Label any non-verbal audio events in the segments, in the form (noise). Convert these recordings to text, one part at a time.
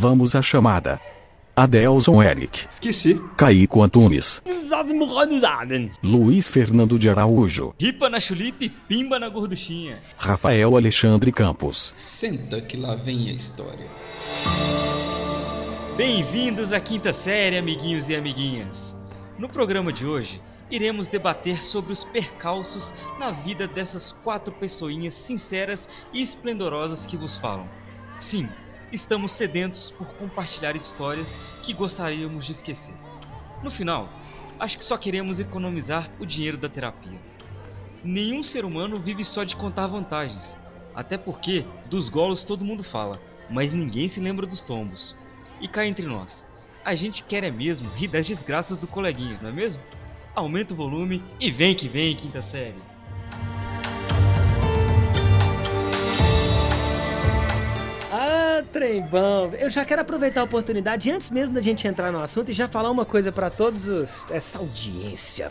Vamos à chamada. Adelson Eric. Esqueci. Caíco Antunes. Luiz Fernando de Araújo. Ripa na chulipe, pimba na gorduchinha. Rafael Alexandre Campos. Senta que lá vem a história. Bem-vindos à quinta série, amiguinhos e amiguinhas. No programa de hoje, iremos debater sobre os percalços na vida dessas quatro pessoinhas sinceras e esplendorosas que vos falam. Sim, estamos sedentos por compartilhar histórias que gostaríamos de esquecer. No final, acho que só queremos economizar o dinheiro da terapia. Nenhum ser humano vive só de contar vantagens, até porque dos golos todo mundo fala, mas ninguém se lembra dos tombos. E cá entre nós, a gente quer é mesmo rir das desgraças do coleguinha, não é mesmo? Aumenta o volume e vem que vem, quinta série. Ah, trem bom. Eu já quero aproveitar a oportunidade, antes mesmo da gente entrar no assunto, e já falar uma coisa para todos os, essa audiência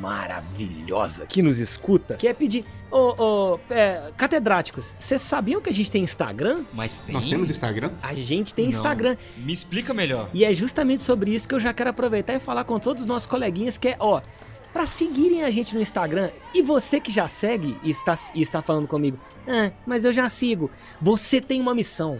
maravilhosa que nos escuta, que é pedir, ô, ô, é, catedráticos, vocês sabiam que a gente tem Instagram? Mas tem. Nós temos Instagram? A gente tem Não. Instagram. Me explica melhor. E é justamente sobre isso que eu já quero aproveitar e falar com todos os nossos coleguinhas que é, ó, para seguirem a gente no Instagram. E você que já segue e está, e está falando comigo, ah, mas eu já sigo. Você tem uma missão.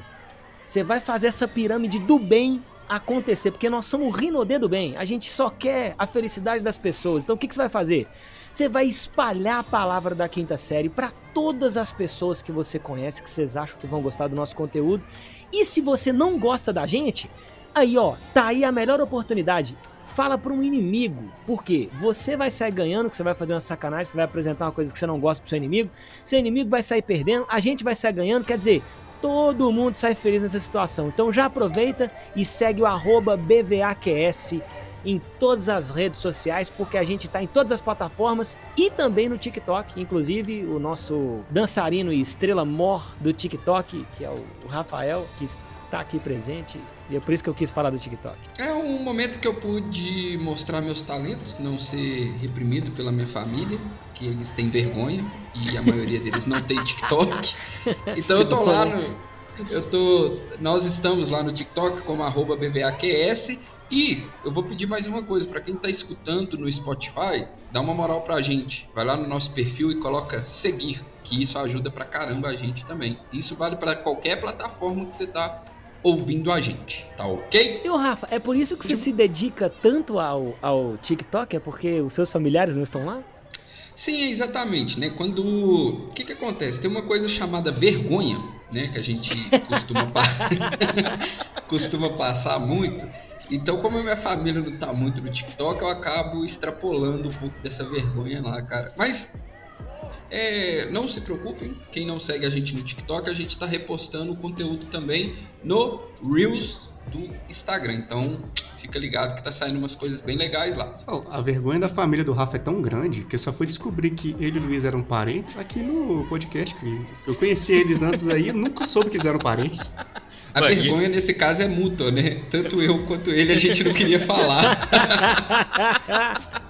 Você vai fazer essa pirâmide do bem acontecer, porque nós somos o Rinodê do bem. A gente só quer a felicidade das pessoas. Então o que, que você vai fazer? Você vai espalhar a palavra da quinta série para todas as pessoas que você conhece, que vocês acham que vão gostar do nosso conteúdo. E se você não gosta da gente, aí ó, tá aí a melhor oportunidade. Fala para um inimigo, porque você vai sair ganhando, que você vai fazer uma sacanagem, você vai apresentar uma coisa que você não gosta pro seu inimigo, seu inimigo vai sair perdendo, a gente vai sair ganhando, quer dizer, todo mundo sai feliz nessa situação. Então já aproveita e segue o BVAQS em todas as redes sociais, porque a gente tá em todas as plataformas e também no TikTok. Inclusive, o nosso dançarino e estrela mor do TikTok, que é o Rafael, que está aqui presente. E é por isso que eu quis falar do TikTok. É um momento que eu pude mostrar meus talentos, não ser reprimido pela minha família, que eles têm vergonha e a maioria deles não tem TikTok. (laughs) Então eu tô lá no. Eu tô. Nós estamos lá no TikTok como arroba BVAQS. E eu vou pedir mais uma coisa, para quem tá escutando no Spotify, dá uma moral pra gente. Vai lá no nosso perfil e coloca seguir, que isso ajuda pra caramba a gente também. Isso vale para qualquer plataforma que você tá ouvindo a gente, tá ok? E o Rafa, é por isso que você se dedica tanto ao, ao TikTok? É porque os seus familiares não estão lá? Sim, exatamente, né? Quando o que que acontece? Tem uma coisa chamada vergonha, né, que a gente costuma (laughs) costuma passar muito. Então, como a minha família não tá muito no TikTok, eu acabo extrapolando um pouco dessa vergonha lá, cara. Mas é, não se preocupem, quem não segue a gente no TikTok, a gente tá repostando o conteúdo também no Reels do Instagram. Então, fica ligado que tá saindo umas coisas bem legais lá. Oh, a vergonha da família do Rafa é tão grande que eu só fui descobrir que ele e o Luiz eram parentes aqui no podcast. que Eu conheci eles antes aí, nunca soube que eles eram parentes. A vergonha nesse caso é mútua, né? Tanto eu quanto ele a gente não queria falar. (laughs)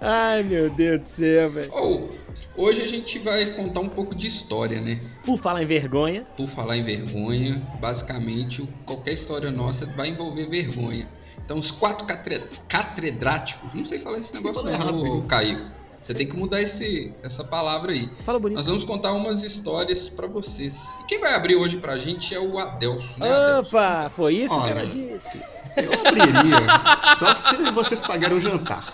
Ai, meu Deus do céu, velho. Ou, hoje a gente vai contar um pouco de história, né? Por falar em vergonha, Por falar em vergonha, basicamente qualquer história nossa vai envolver vergonha. Então os quatro catre... catedráticos, não sei falar esse negócio não? Caio. Você tem que mudar esse, essa palavra aí. você fala bonito. Nós vamos contar umas histórias pra vocês. E quem vai abrir hoje pra gente é o Adelso, né, Adelso? Opa, foi isso que Olha. ela disse. Eu abriria, só se vocês pagarem o jantar.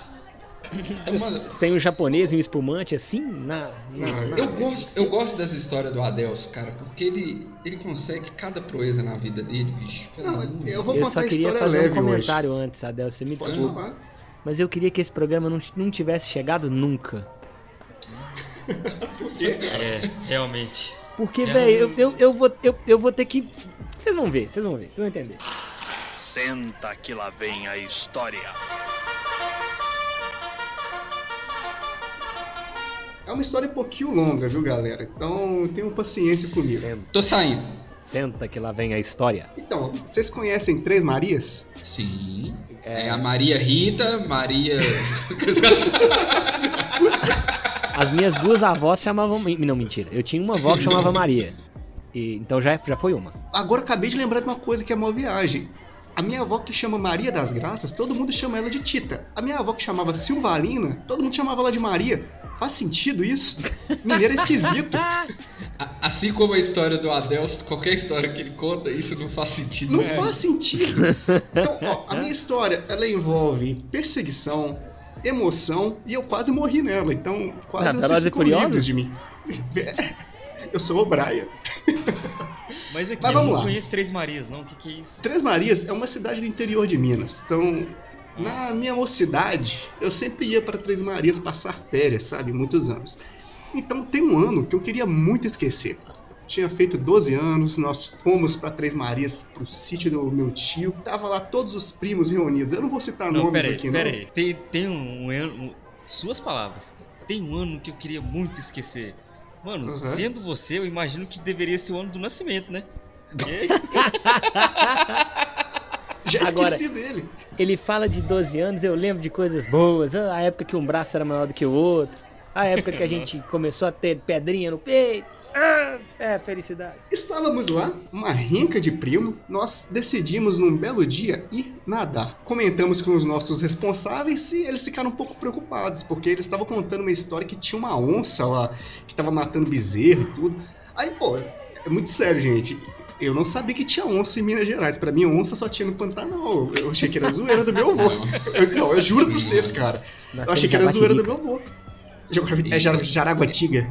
É (laughs) Sem um japonês e um espumante assim, na. na, na- Eu gosto, eu gosto dessa história do Adelso, cara, porque ele, ele consegue cada proeza na vida dele, bicho. Não, eu vou Eu contar só a queria história fazer um comentário antes, Adel, você me hoje. Pode desculpa. Mas eu queria que esse programa não, não tivesse chegado nunca. É, realmente. Porque, É. velho, eu, eu, eu, vou, eu, eu vou ter que. Vocês vão ver, vocês vão ver, vocês vão entender. Senta que lá vem a história. É uma história um pouquinho longa, viu, galera? Então tenham paciência comigo. Senta, Tô saindo. senta que lá vem a história. Então, vocês conhecem Três Marias? Sim. É, a Maria Rita, Maria. (laughs) As minhas duas avós chamavam. Não, mentira. Eu tinha uma avó que chamava Maria. E, então já, já foi uma. Agora acabei de lembrar de uma coisa que é uma viagem. A minha avó que chama Maria das Graças, todo mundo chama ela de Tita. A minha avó que chamava Silvalina, todo mundo chamava ela de Maria. Faz sentido isso? Mineiro é esquisito. (laughs) Assim como a história do Adelso, qualquer história que ele conta, isso não faz sentido. Não né? faz sentido. Então, ó, a minha história, ela envolve perseguição, emoção, e eu quase morri nela. Então, quase ah, vocês ficam livres de mim. (laughs) Eu sou o Brian. Mas aqui Mas vamos eu não lá. conheço Três Marias, não. O que, que é isso? Três Marias é uma cidade do interior de Minas. Então, na minha mocidade, eu sempre ia para Três Marias passar férias, sabe? Muitos anos. Então, tem um ano que eu queria muito esquecer. Tinha feito 12 anos, nós fomos para Três Marias, pro sítio do meu tio. Tava lá todos os primos reunidos. Eu não vou citar não, nomes aqui, pera não. Aí. Tem, tem um, um, um, Suas palavras. Tem um ano que eu queria muito esquecer. Mano, uhum. sendo você, eu imagino que deveria ser o ano do nascimento, né? (laughs) (laughs) Já esqueci Agora, dele. Ele fala de 12 anos, eu lembro de coisas boas. Ah, a época que um braço era maior do que o outro. A época que a (laughs) gente começou a ter pedrinha no peito. Ah, é, felicidade. Estávamos lá, uma rinca de primo. Nós decidimos num belo dia ir nadar. Comentamos com os nossos responsáveis e eles ficaram um pouco preocupados, porque eles estavam contando uma história que tinha uma onça lá, que estava matando bezerro e tudo. Aí, pô, é muito sério, gente. Eu não sabia que tinha onça em Minas Gerais. Pra mim, onça só tinha no Pantanal. Eu achei que era zoeira do meu avô. Eu, não, eu juro pra vocês, cara. eu achei que era zoeira do meu avô. É Jaraguatiga.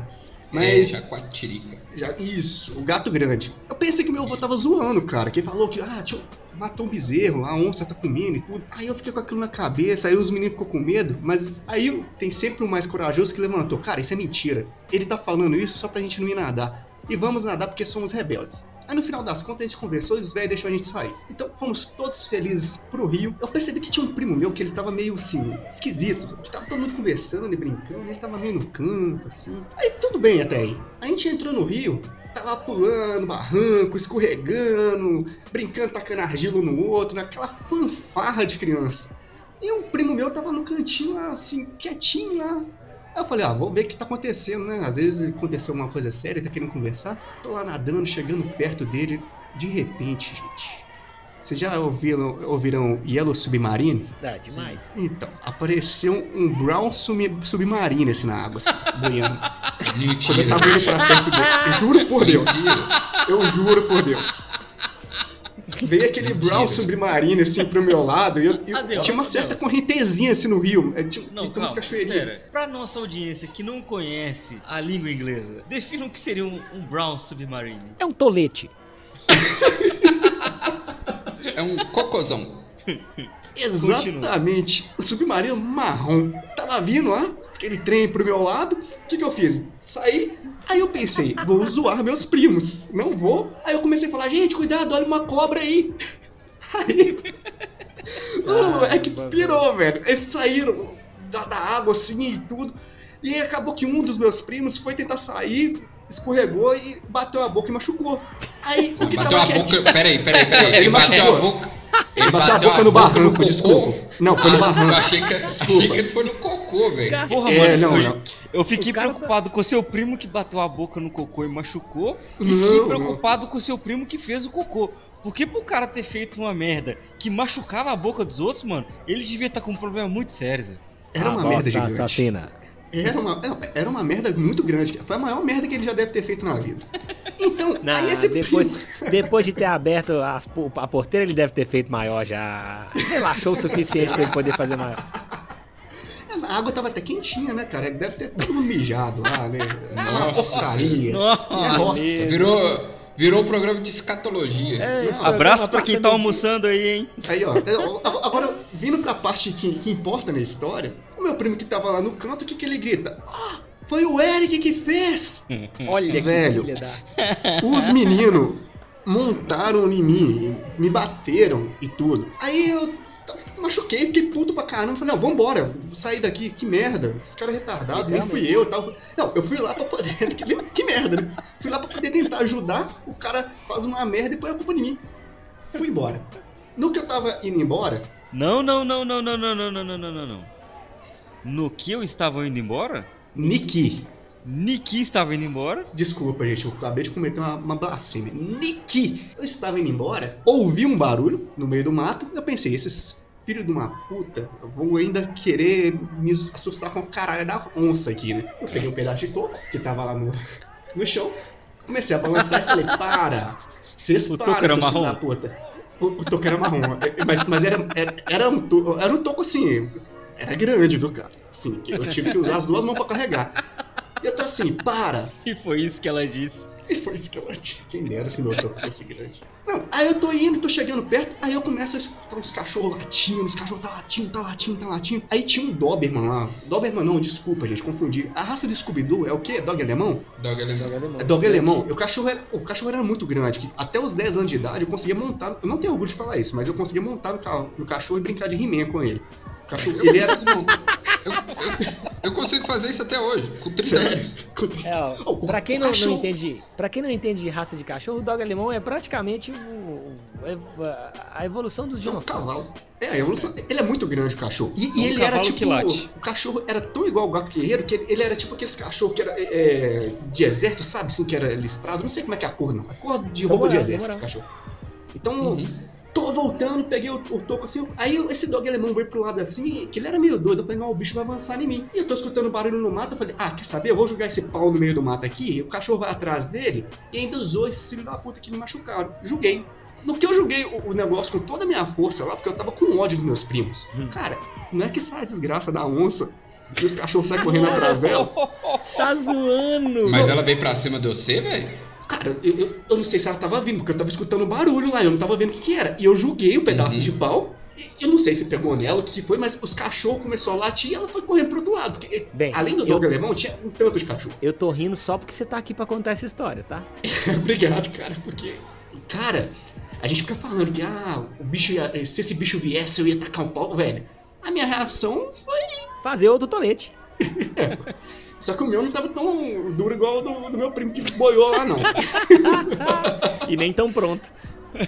Mas. É, Jaguatirica. Já, isso, o gato grande. Eu pensei que meu avô tava zoando, cara. Que ele falou que, ah, tio, matou um bezerro, a onça tá comendo e tudo. Aí eu fiquei com aquilo na cabeça, aí os meninos ficou com medo. Mas aí tem sempre o mais corajoso que levantou. Cara, isso é mentira. Ele tá falando isso só pra gente não ir nadar. E vamos nadar porque somos rebeldes. Aí no final das contas a gente conversou e os velhos deixou a gente sair. Então fomos todos felizes pro Rio. Eu percebi que tinha um primo meu que ele tava meio assim, esquisito. Que tava todo mundo conversando e brincando, ele tava meio no canto, assim. Aí tudo bem até aí. A gente entrou no Rio, tava pulando barranco, escorregando, brincando, tacando argila no outro, naquela fanfarra de criança. E um primo meu tava no cantinho lá, assim, quietinho lá, Aí eu falei, ah, vou ver o que tá acontecendo, né? Às vezes aconteceu uma coisa séria, tá querendo conversar. Tô lá nadando, chegando perto dele. De repente, gente. Vocês já ouviram, ouviram Yellow Submarine? É, demais. Então, apareceu um Brown Submarine assim na água, assim, banhando. (laughs) Quando eu tava indo pra perto dele. Juro por Deus. Eu juro por Deus. Veio aquele brown submarino assim pro meu lado e eu, eu adeus, tinha uma certa adeus. correntezinha assim no rio. É, tinha, não, calma, espera. Pra nossa audiência que não conhece a língua inglesa, defina o que seria um, um brown submarine. É um tolete. é um cocôzão. (laughs) Exatamente. O submarino marrom. Tava vindo lá, aquele trem pro meu lado. O que, que eu fiz? Saí, Aí eu pensei, vou zoar meus primos. Não vou. Aí eu comecei a falar, gente, cuidado, olha uma cobra aí. (laughs) Aí. Ah, é que pirou, velho. Eles saíram da, da água assim e tudo. E aí acabou que um dos meus primos foi tentar sair, escorregou e bateu a boca e machucou. Aí o que bateu tava a boca. Peraí, peraí, peraí. (laughs) Ele, ele bateu machucou. a boca. Ele bateu, a boca no barranco, desculpa. Não, foi no barranco. Eu achei que, achei que ele foi no cocô, velho. Porra, é, não, não. Eu fiquei preocupado tá... com o seu primo que bateu a boca no cocô e machucou. E fiquei preocupado não. com o seu primo que fez o cocô. Porque pro cara ter feito uma merda que machucava a boca dos outros, mano, ele devia estar tá com um problema muito sério, Zé. Era uma merda gigante. assassina. Era uma, era uma merda muito grande. Foi a maior merda que ele já deve ter feito na vida. Então, Não, aí esse depois, primo... (laughs) depois de ter aberto as, a porteira, ele deve ter feito maior já. Relaxou o suficiente para ele poder fazer maior. A água tava até quentinha, né, cara? Deve ter tudo mijado lá, né? Nossa, porcaria. Nossa. Virou. Virou um programa de escatologia. É, Abraço pra quem tá almoçando aí, hein? Aí, ó. Agora, vindo pra parte que, que importa na história, o meu primo que tava lá no canto, o que, que ele grita? Ah, foi o Eric que fez! Olha Velho, que filha da... Os meninos montaram em mim, me bateram e tudo. Aí eu machuquei, fiquei puto pra caramba. Falei, não, vambora, vou sair daqui, que merda. Esse cara é retardado, nem fui eu e tal. Não, eu fui lá pra poder. Que, que merda, né? Fui lá pra poder tentar ajudar. O cara faz uma merda e põe a culpa em mim. Fui embora. No que eu tava indo embora. Não, não, não, não, não, não, não, não, não, não, não. No que eu estava indo embora? Niki. Niki estava indo embora. Desculpa, gente, eu acabei de cometer uma, uma blasfêmia. Niki! Eu estava indo embora, ouvi um barulho no meio do mato, eu pensei, esses filhos de uma puta vão ainda querer me assustar com a caralho da onça aqui, né? Eu peguei um pedaço de coco que tava lá no, no chão, comecei a balançar e falei, para! Vocês O era seus filhos marrom? da puta. O, o toco era marrom, é, mas, mas era, era, era, um toco, era um toco assim, era grande, viu, cara? Sim, eu tive que usar as duas mãos pra carregar. E eu tô assim, para! E foi isso que ela disse. E foi isso que ela tinha. Quem dera se meu toco fosse grande. Não, aí eu tô indo, tô chegando perto, aí eu começo a escutar uns cachorros latindo, os cachorros tá latindo, tá latindo, tá latindo. Aí tinha um Doberman lá. Doberman não, desculpa, gente, confundi. A raça do Scooby-Doo é o quê? Dog alemão? Dog alemão. É dog alemão. E o cachorro, era, o cachorro era muito grande, que até os 10 anos de idade eu conseguia montar. Eu não tenho orgulho de falar isso, mas eu conseguia montar no, no cachorro e brincar de He-Man com ele. O cachorro, ele era. Eu, eu- eu consigo fazer isso até hoje, com 30 Sério? anos. É, ó, Oh, o pra quem não, não entende, para quem não entende de raça de cachorro, o dog alemão é praticamente o- o- a evolução dos É um dinossauros. cavalo. É, a evolução. Ele é muito grande o cachorro. E, e É um ele era tipo. que late. O cachorro era tão igual ao gato guerreiro que ele, ele era tipo aqueles cachorros que era é, é, de exército, sabe? Assim, que era listrado. Não sei como é que é a cor, não. A cor de Tô roupa de morando, exército, o cachorro. Então, Uhum. Tô voltando, peguei o, o toco assim. Aí esse dog alemão veio pro lado assim, que ele era meio doido. Eu falei, não, o bicho vai avançar em mim. E eu tô escutando barulho no mato. Eu falei, ah, quer saber? Eu vou jogar esse pau no meio do mato aqui. O cachorro vai atrás dele. E ainda usou esse filho da puta que me machucaram. Joguei. No que eu joguei o, o negócio com toda a minha força lá, porque eu tava com ódio dos meus primos. Hum. Cara, não é que sai a desgraça da onça que os cachorros saem correndo (laughs) atrás dela? Tá zoando! Mas ela veio pra cima de você, velho? Cara, eu, eu, eu não sei se ela tava vindo, porque eu tava escutando barulho lá, eu não tava vendo o que, que era. E eu joguei o pedaço Uhum. de pau. Eu não sei se pegou nela, o que que foi, mas os cachorros começaram a latir e ela foi correndo pro outro lado. Porque, Bem, além do dog alemão, tinha um tanto de cachorro. Eu tô rindo só porque você tá aqui pra contar essa história, tá? (laughs) Obrigado, cara, porque. Cara, a gente fica falando que, ah, o bicho ia. Se esse bicho viesse, eu ia tacar um pau, velho. A minha reação foi. Fazer outro tolete. (laughs) Só que o meu não tava tão duro igual o do, do meu primo que boiou lá, não. (laughs) E nem tão pronto. (laughs)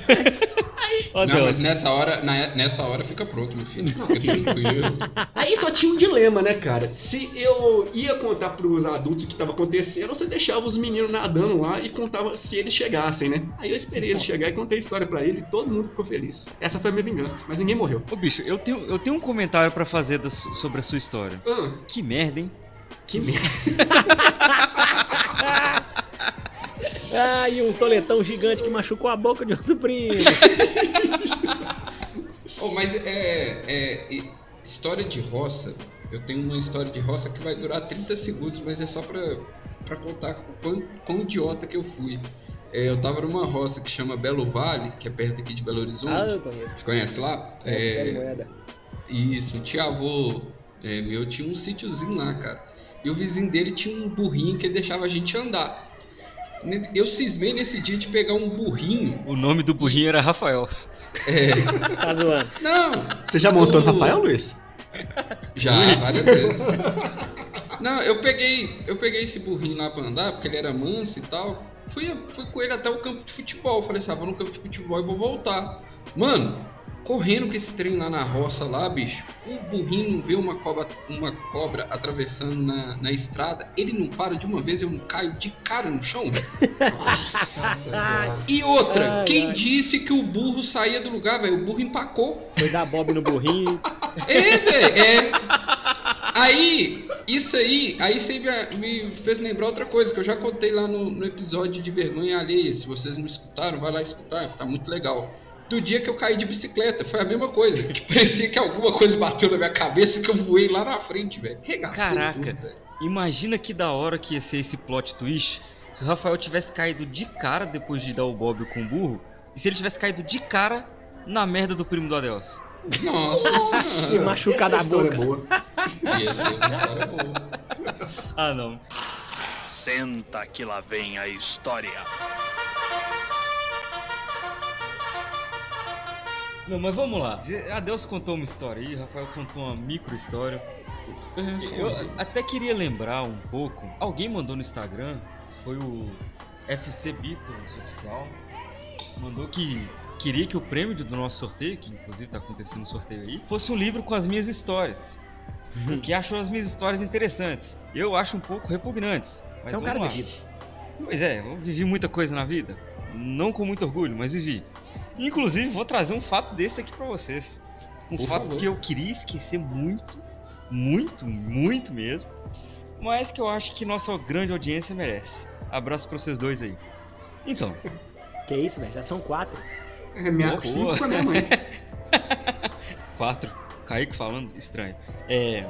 Ó, não, Deus. mas nessa hora, na- nessa hora fica pronto, meu filho. Fica tranquilo. Aí só tinha um dilema, né, cara? Se eu ia contar pros adultos o que tava acontecendo, ou se eu deixava os meninos nadando lá e contava se eles chegassem, né? Aí eu esperei eles chegar e contei a história pra eles e todo mundo ficou feliz. Essa foi a minha vingança, mas ninguém morreu. Ô, bicho, eu tenho, eu tenho um comentário pra fazer da sobre a sua história. Ah, Que merda, hein? Que merda. (laughs) Ah, e um toletão gigante que machucou a boca de outro primo. (laughs) Oh, mas é, é- e- História de roça. Eu tenho uma história de roça que vai durar 30 segundos, mas é só pra, pra contar o quão, quão idiota que eu fui. É, eu tava numa roça que chama Belo Vale, que é perto aqui de Belo Horizonte. Ah, eu conheço. Você conhece lá? É, É, moeda. Isso, o tio-avô é, meu tinha um sítiozinho lá, cara. E o vizinho dele tinha um burrinho que ele deixava a gente andar. Eu cismei nesse dia de pegar um burrinho. O nome do burrinho era Rafael. (laughs) Tá zoando. Não, Você já montou no O- Rafael, Luiz? já, várias vezes. Não, eu peguei, eu peguei esse burrinho lá pra andar, porque ele era manso e tal. Fui, fui com ele até o campo de futebol. Falei assim, ah, vou no campo de futebol e vou voltar. Mano, correndo com esse trem lá na roça lá, bicho. O burrinho não vê uma cobra, uma cobra atravessando na, na estrada. Ele não para de uma vez, eu não caio de cara no chão. Nossa. (laughs) E outra, Ai, quem ai. disse que o burro saía do lugar, velho? O burro empacou. Foi dar bob no burrinho. É, velho, é. Aí, isso aí, aí você me, me fez lembrar outra coisa que eu já contei lá no, no episódio de Vergonha Alheia. Se vocês não escutaram, vai lá escutar, tá muito legal. Do dia que eu caí de bicicleta, foi a mesma coisa. Que parecia que alguma coisa bateu na minha cabeça que eu voei lá na frente, velho. Caraca. tudo, velho. Imagina que da hora que ia ser esse plot twist se o Rafael tivesse caído de cara depois de dar o Bob com o burro e se ele tivesse caído de cara na merda do primo do Adelso. Nossa Se senhora. machucar da Essa história é boca. boa. Ia ser uma história boa. Ah, não. Senta que lá vem a história. Não, mas vamos lá. Adelso contou uma história aí, Rafael contou uma micro história. Só- Eu até queria lembrar um pouco. Alguém mandou no Instagram, foi o FC Beatles oficial, mandou que queria que o prêmio do nosso sorteio, que inclusive tá acontecendo um sorteio aí, fosse um livro com as minhas histórias. porque achou as minhas histórias interessantes. Eu acho um pouco repugnantes. Mas Você é um cara lá. vivido. Pois é, eu vivi muita coisa na vida. Não com muito orgulho, mas vivi. Inclusive, vou trazer um fato desse aqui pra vocês. Um Por fato favor. que eu queria esquecer muito, muito, muito mesmo. Mas que eu acho que nossa grande audiência merece. Abraço pra vocês dois aí. Então, (laughs) Que isso, velho? Já são quatro. É minha Boa, cinco boa. com a minha mãe. (laughs) quatro. Kaique falando estranho. É.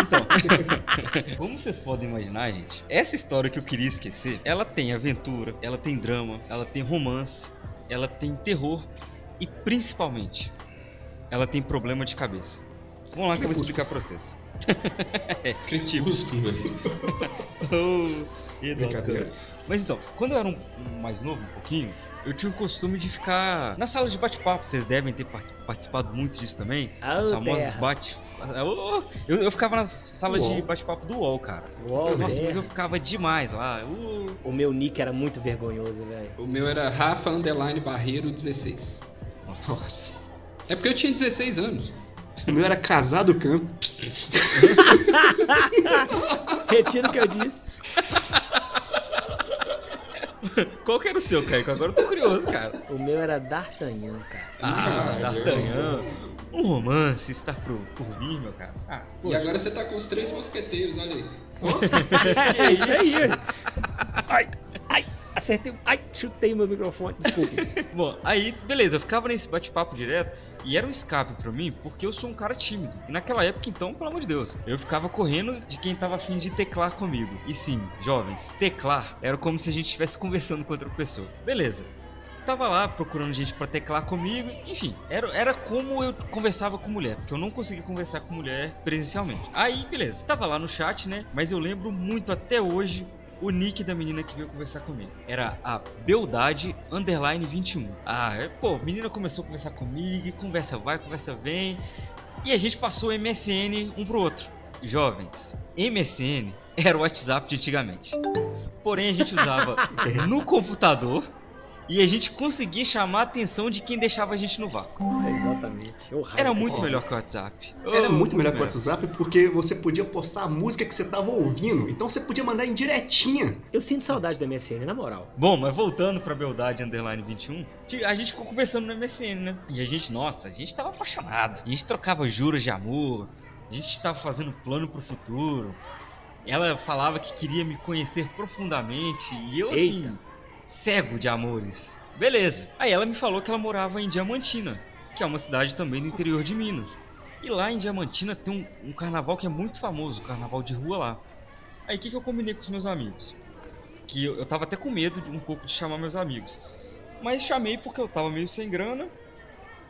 Então, (laughs) como vocês podem imaginar, gente, essa história que eu queria esquecer, ela tem aventura, ela tem drama, ela tem romance, ela tem terror e principalmente, ela tem problema de cabeça. Vamos lá que eu vou explicar pra vocês. (laughs) Crepúsculo, velho. (laughs) Oh, Eduardo. Brincadeira. Mas então, quando eu era um, um mais novo, um pouquinho, eu tinha o costume de ficar na sala de bate-papo. Vocês devem ter part- participado muito disso também. Ah, As famosas bate. Oh, eu, eu ficava nas salas de bate-papo do UOL, cara. Nossa, mas eu ficava demais lá. Uh, O meu nick era muito vergonhoso, velho. O meu era Rafa Underline Barreiro 16. nossa. Nossa. É porque eu tinha 16 anos. O meu era casado campo. (laughs) Retiro o que eu disse. Qual que era o seu, Kaique? Agora eu tô curioso, cara. O meu era D'Artagnan, cara. Ah, Ah, D'Artagnan. Um romance está por, por vir, meu cara. Ah, E agora você tá com os três mosqueteiros, olha aí. (laughs) É isso aí. Ai, ai, acertei. Ai, chutei o meu microfone. Desculpe. (laughs) Bom, aí, beleza, eu ficava nesse bate-papo direto e era um escape pra mim, porque eu sou um cara tímido. E naquela época, então, pelo amor de Deus, eu ficava correndo de quem tava afim de teclar comigo. E sim, jovens, teclar era como se a gente estivesse (laughs) conversando com outra pessoa. Beleza. Tava lá procurando gente pra teclar comigo, enfim, era, era como eu conversava com mulher, porque eu não conseguia conversar com mulher presencialmente. Aí, beleza, tava lá no chat, né? Mas eu lembro muito até hoje o nick da menina que veio conversar comigo. Era a Beldade Underline 21. Ah, é, pô, a menina começou a conversar comigo, conversa vai, conversa vem. E a gente passou o MSN um pro outro. Jovens, MSN era o WhatsApp de antigamente. Porém, a gente usava (laughs) no computador e a gente conseguia chamar a atenção de quem deixava a gente no vácuo. Exatamente. Era da muito melhor que o WhatsApp. Era Oh, muito melhor que o. WhatsApp porque você podia postar a música que você tava ouvindo. Então você podia mandar em diretinha. Eu sinto saudade do MSN, na moral. Bom, mas voltando pra Beldade Underline 21, fi- a gente ficou conversando no MSN, né? E a gente, nossa, a gente tava apaixonado. A gente trocava juros de amor, a gente tava fazendo plano pro futuro. Ela falava que queria me conhecer profundamente e eu, assim, Eita. Cego de amores. Beleza. Aí ela me falou que ela morava em Diamantina, que é uma cidade também do interior de Minas. E lá em Diamantina tem um, um carnaval que é muito famoso, o carnaval de rua lá. Aí o que, que eu combinei com os meus amigos? Que eu, eu tava até com medo de um pouco de chamar meus amigos. Mas chamei porque eu tava meio sem grana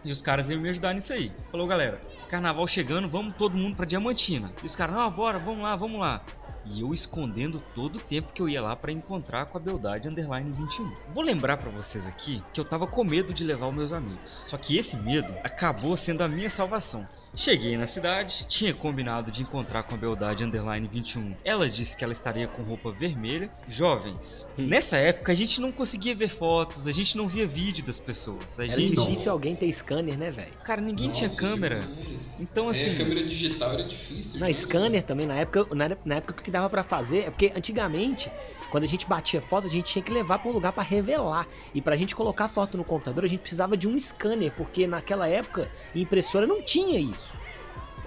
e os caras iam me ajudar nisso aí. Falou, galera, carnaval chegando, vamos todo mundo pra Diamantina. E os caras, não, bora, vamos lá, vamos lá. E eu escondendo todo o tempo que eu ia lá pra encontrar com a Beldade Underline 21. Vou lembrar pra vocês aqui que eu tava com medo de levar os meus amigos. Só que esse medo acabou sendo a minha salvação. Cheguei na cidade, tinha combinado de encontrar com a Beldade Underline 21. Ela disse que ela estaria com roupa vermelha. Jovens, Hum. nessa época a gente não conseguia ver fotos, a gente não via vídeo das pessoas. A Era gente. difícil alguém ter scanner, né, velho? Cara, ninguém tinha Nossa, câmera. demais. Então, É, assim- câmera digital era difícil. Na scanner também, na época, na, na época o que dava pra fazer é porque antigamente, quando a gente batia foto, a gente tinha que levar pra um lugar pra revelar. E pra gente colocar foto no computador, a gente precisava de um scanner, porque naquela época impressora não tinha isso.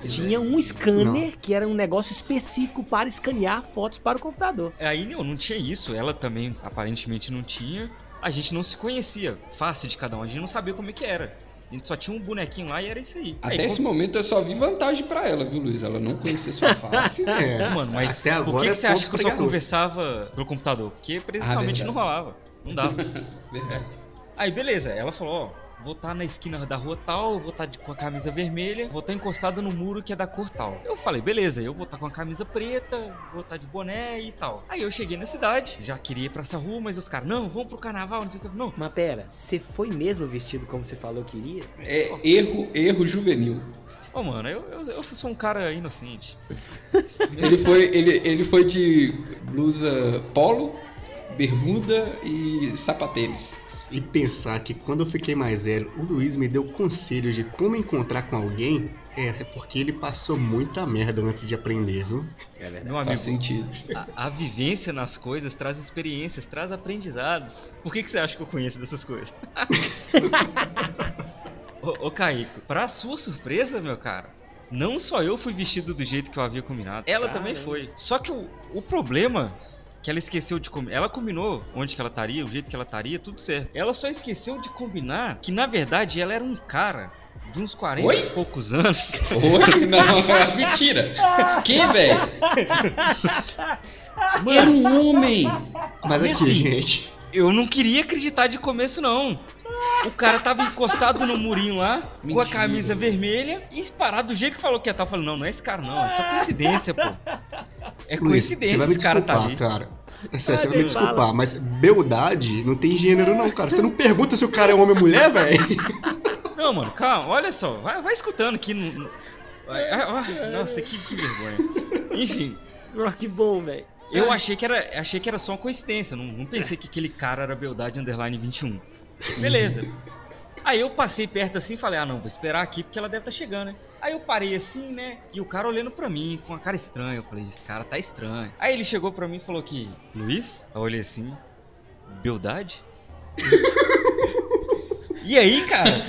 Tinha um scanner que era um negócio específico para escanear fotos para o computador. Aí não, não tinha isso, ela também aparentemente não tinha. A gente não se conhecia, face de cada um, a gente não sabia como é que era. A gente só tinha um bonequinho lá e era isso aí. Até aí, esse momento eu só vi vantagem pra ela, viu, Luiz? Ela não conhecia sua face. (laughs) É, mano, mas até por que, é que você acha ponto que eu só conversava pelo computador? Porque presencialmente Ah, não rolava. Não dava. (laughs) Verdade. Aí beleza, ela falou, ó, vou estar na esquina da rua tal, vou estar com a camisa vermelha, vou estar encostado no muro que é da cor tal. Eu falei, beleza, eu vou estar com a camisa preta, vou estar de boné e tal. Aí eu cheguei na cidade, já queria ir pra essa rua, mas os caras, não, vamos pro carnaval, não sei o que. Não, Mas pera, você foi mesmo vestido como você falou que iria? É erro, erro juvenil. Ô, mano, eu, eu, eu sou um cara inocente. (laughs) Ele foi, ele, ele foi de blusa polo, bermuda e sapatênis. E pensar que quando eu fiquei mais velho, o Luiz me deu conselhos de como encontrar com alguém É, é porque ele passou muita merda antes de aprender, viu? É verdade. Meu amigo, Faz sentido. A, a, vivência nas coisas traz experiências, traz aprendizados. Por que, que você acha que eu conheço dessas coisas? (laughs) ô, ô, Kaique, pra sua surpresa, meu cara, não só eu fui vestido do jeito que eu havia combinado, ela Caramba. também foi. Só que o, o problema que ela esqueceu de combinar. Ela combinou onde que ela estaria, o jeito que ela estaria, tudo certo. Ela só esqueceu de combinar que, na verdade, ela era um cara de uns 40 Oi? e poucos anos. Oi? Não, (laughs) mentira. Quem, velho? Era um homem. Mas aqui, assim, gente. Eu não queria acreditar de começo, não. O cara tava encostado no murinho lá, Mentira. com a camisa vermelha, e parado do jeito que falou que ia estar. Eu falei, não, não é esse cara, não. É só coincidência, pô. É coincidência Luiz, esse cara tá ali. cara. É sério, você vai me desculpar, mas beldade não tem gênero, não, cara. Você não pergunta se o cara é homem ou mulher, velho. Não, mano, calma, olha só. Vai, vai escutando aqui. No... Nossa, que, que vergonha. Enfim. que bom, velho. Eu achei que, era, achei que era só uma coincidência. Não, não pensei que aquele cara era Beldade Underline 21. Beleza. Aí eu passei perto assim e falei, ah não, vou esperar aqui porque ela deve estar tá chegando, né? Aí eu parei assim, né? E o cara olhando pra mim com uma cara estranha. Eu falei, esse cara tá estranho. Aí ele chegou pra mim e falou que, Luiz? Eu olhei assim, Beldade? e aí, cara,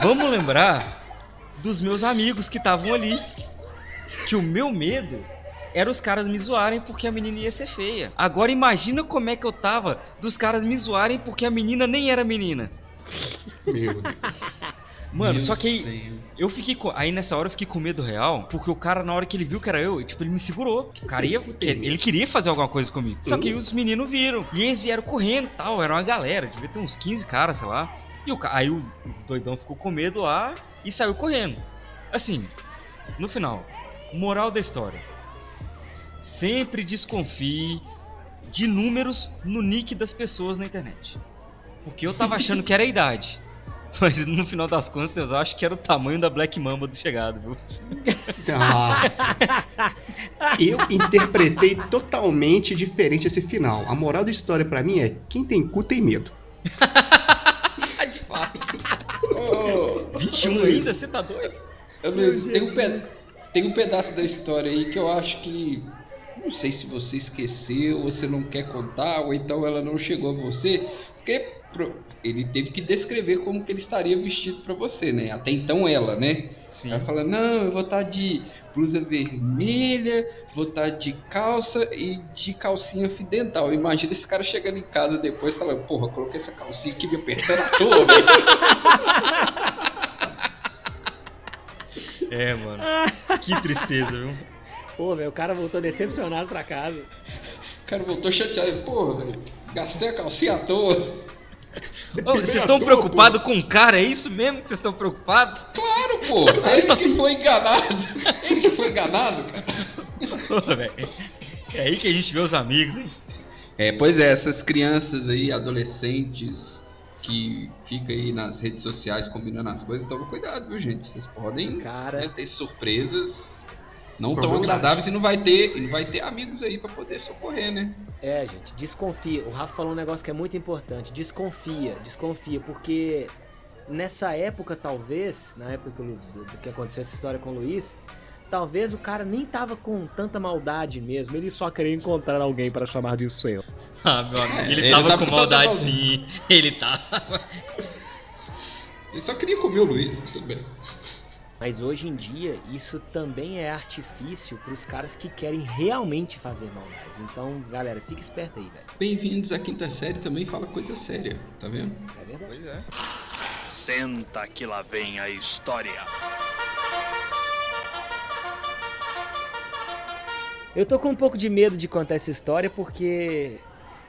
vamos lembrar dos meus amigos que estavam ali. Que o meu medo era os caras me zoarem porque a menina ia ser feia. Agora imagina como é que eu tava dos caras me zoarem porque a menina nem era menina. Meu (laughs) Deus. Mano, Meu só que aí, eu fiquei com, aí nessa hora eu fiquei com medo real, porque o cara na hora que ele viu que era eu, tipo, ele me segurou. O cara ia, ele queria fazer alguma coisa comigo. Só que aí os meninos viram. E eles vieram correndo, tal, era uma galera, devia ter uns 15 caras, sei lá. E o aí o doidão ficou com medo lá e saiu correndo. Assim, no final, moral da história. Sempre desconfie de números no nick das pessoas na internet. Porque eu tava achando que era a idade. (laughs) Mas no final das contas, eu acho que era o tamanho da Black Mamba do chegado, viu? Nossa. (laughs) Eu interpretei totalmente diferente esse final. A moral da história para mim é: quem tem cu tem medo. (laughs) De fato. Oh, 21 ainda? Você tá doido? Eu, tem, um tem um pedaço da história aí que eu acho que não sei se você esqueceu, você não quer contar, ou então ela não chegou a você, porque ele teve que descrever como que ele estaria vestido para você, né? Até então ela, né? Sim. Ela fala: "Não, eu vou estar tá de blusa vermelha, vou estar tá de calça e de calcinha fidental". Imagina esse cara chegando em casa depois falando: "Porra, coloquei essa calcinha aqui me apertando à toa, velho". (laughs) É, mano. Que tristeza, viu? Pô, velho, o cara voltou decepcionado pra casa. O cara voltou chateado. Pô, velho, gastei a calcinha à toa. vocês estão preocupados com o cara? É isso mesmo que vocês estão preocupados? Claro, pô. Ele que foi enganado. Ele que foi enganado, cara. Pô, é aí que a gente vê os amigos, hein? É, pois é, essas crianças aí, adolescentes que fica aí nas redes sociais combinando as coisas, toma cuidado, viu, gente? Vocês podem cara... né, ter surpresas não tão agradáveis e não vai ter, não vai ter amigos aí para poder socorrer, né? É, gente, desconfia. O Rafa falou um negócio que é muito importante. Desconfia, desconfia, porque nessa época, talvez, na época do, que aconteceu essa história com o Luiz, talvez o cara nem tava com tanta maldade mesmo, ele só queria encontrar alguém para chamar de seu. (laughs) Ah, meu amigo, ele, ele tava, tava com maldade sim, (laughs) ele tava. Ele só queria comer o Luiz, tudo bem. Mas hoje em dia, isso também é artifício para os caras que querem realmente fazer maldades. Então, galera, fica esperto aí, velho. Bem-vindos à quinta série, também fala coisa séria, tá vendo? É verdade. Pois é. Senta que lá vem a história. Eu tô com um pouco de medo de contar essa história porque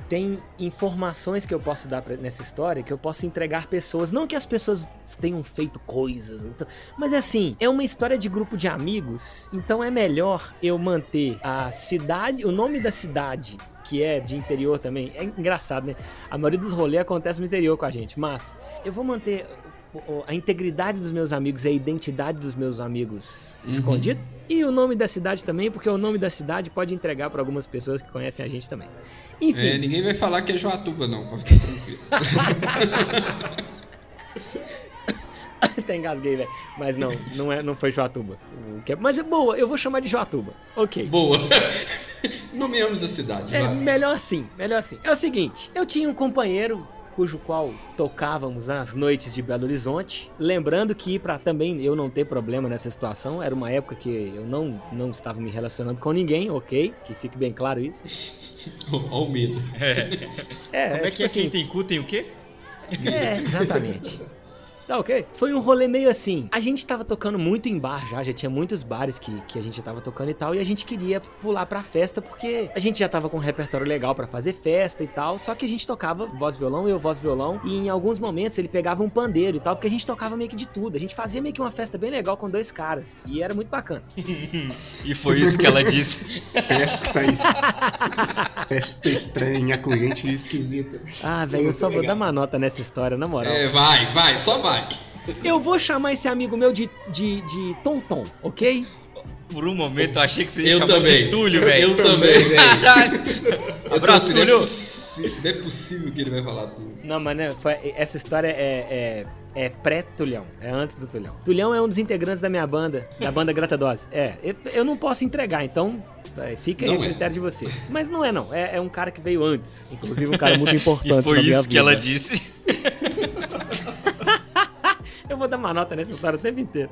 tem informações que eu posso dar pra, nessa história que eu posso entregar pessoas. Não que as pessoas tenham feito coisas, então, mas é assim, é uma história de grupo de amigos, então é melhor eu manter a cidade, o nome da cidade que é de interior também. É engraçado, né? A maioria dos rolês acontece no interior com a gente, mas eu vou manter a integridade dos meus amigos e a identidade dos meus amigos uhum. escondida. E o nome da cidade também, porque o nome da cidade pode entregar para algumas pessoas que conhecem a gente também. Enfim. É, ninguém vai falar que é Joatuba, não, pode ficar tranquilo. (laughs) Até engasguei, velho. Mas não, não, é, não foi Joatuba. Mas é boa, eu vou chamar de Joatuba. Ok. Boa. (laughs) Nomeamos a cidade. É, vai. melhor assim, melhor assim. É o seguinte, eu tinha um companheiro cujo qual tocávamos as noites de Belo Horizonte. Lembrando que para também eu não ter problema nessa situação, era uma época que eu não, não estava me relacionando com ninguém, ok? Que fique bem claro isso. (laughs) Olha o medo. É. É, Como é tipo que é assim, quem tem cu tem o quê? É, exatamente. Tá ok? Foi um rolê meio assim. A gente tava tocando muito em bar já, já tinha muitos bares que, que a gente já tava tocando e tal, e a gente queria pular pra festa porque a gente já tava com um repertório legal pra fazer festa e tal, só que a gente tocava voz violão, eu voz violão, e em alguns momentos ele pegava um pandeiro e tal, porque a gente tocava meio que de tudo. A gente fazia meio que uma festa bem legal com dois caras, e era muito bacana. (laughs) E foi isso que ela disse. (laughs) Festa. Festa estranha com gente esquisita. Ah, velho, eu só vou legal. dar uma nota nessa história, na moral. É, vai, vai, só vai. Eu vou chamar esse amigo meu de, de, de Tom Tom, ok? Por um momento eu achei que você ia chamar também. de Túlio, velho. Eu também, velho. Caralho. Abraço, assim, Túlio. Não é, possi- não é possível que ele vai falar tudo. Não, mas né, foi- essa história é, é, é pré-Tulhão, é antes do Tulhão. Tulhão é um dos integrantes da minha banda, da banda Grata Dose. É, eu, eu não posso entregar, então é, fica aí Não a é. critério de vocês. Mas não é não, é, é um cara que veio antes, inclusive um cara muito (laughs) E importante foi na minha isso que ela vida. disse. (laughs) Eu vou dar uma nota nessa história o tempo inteiro.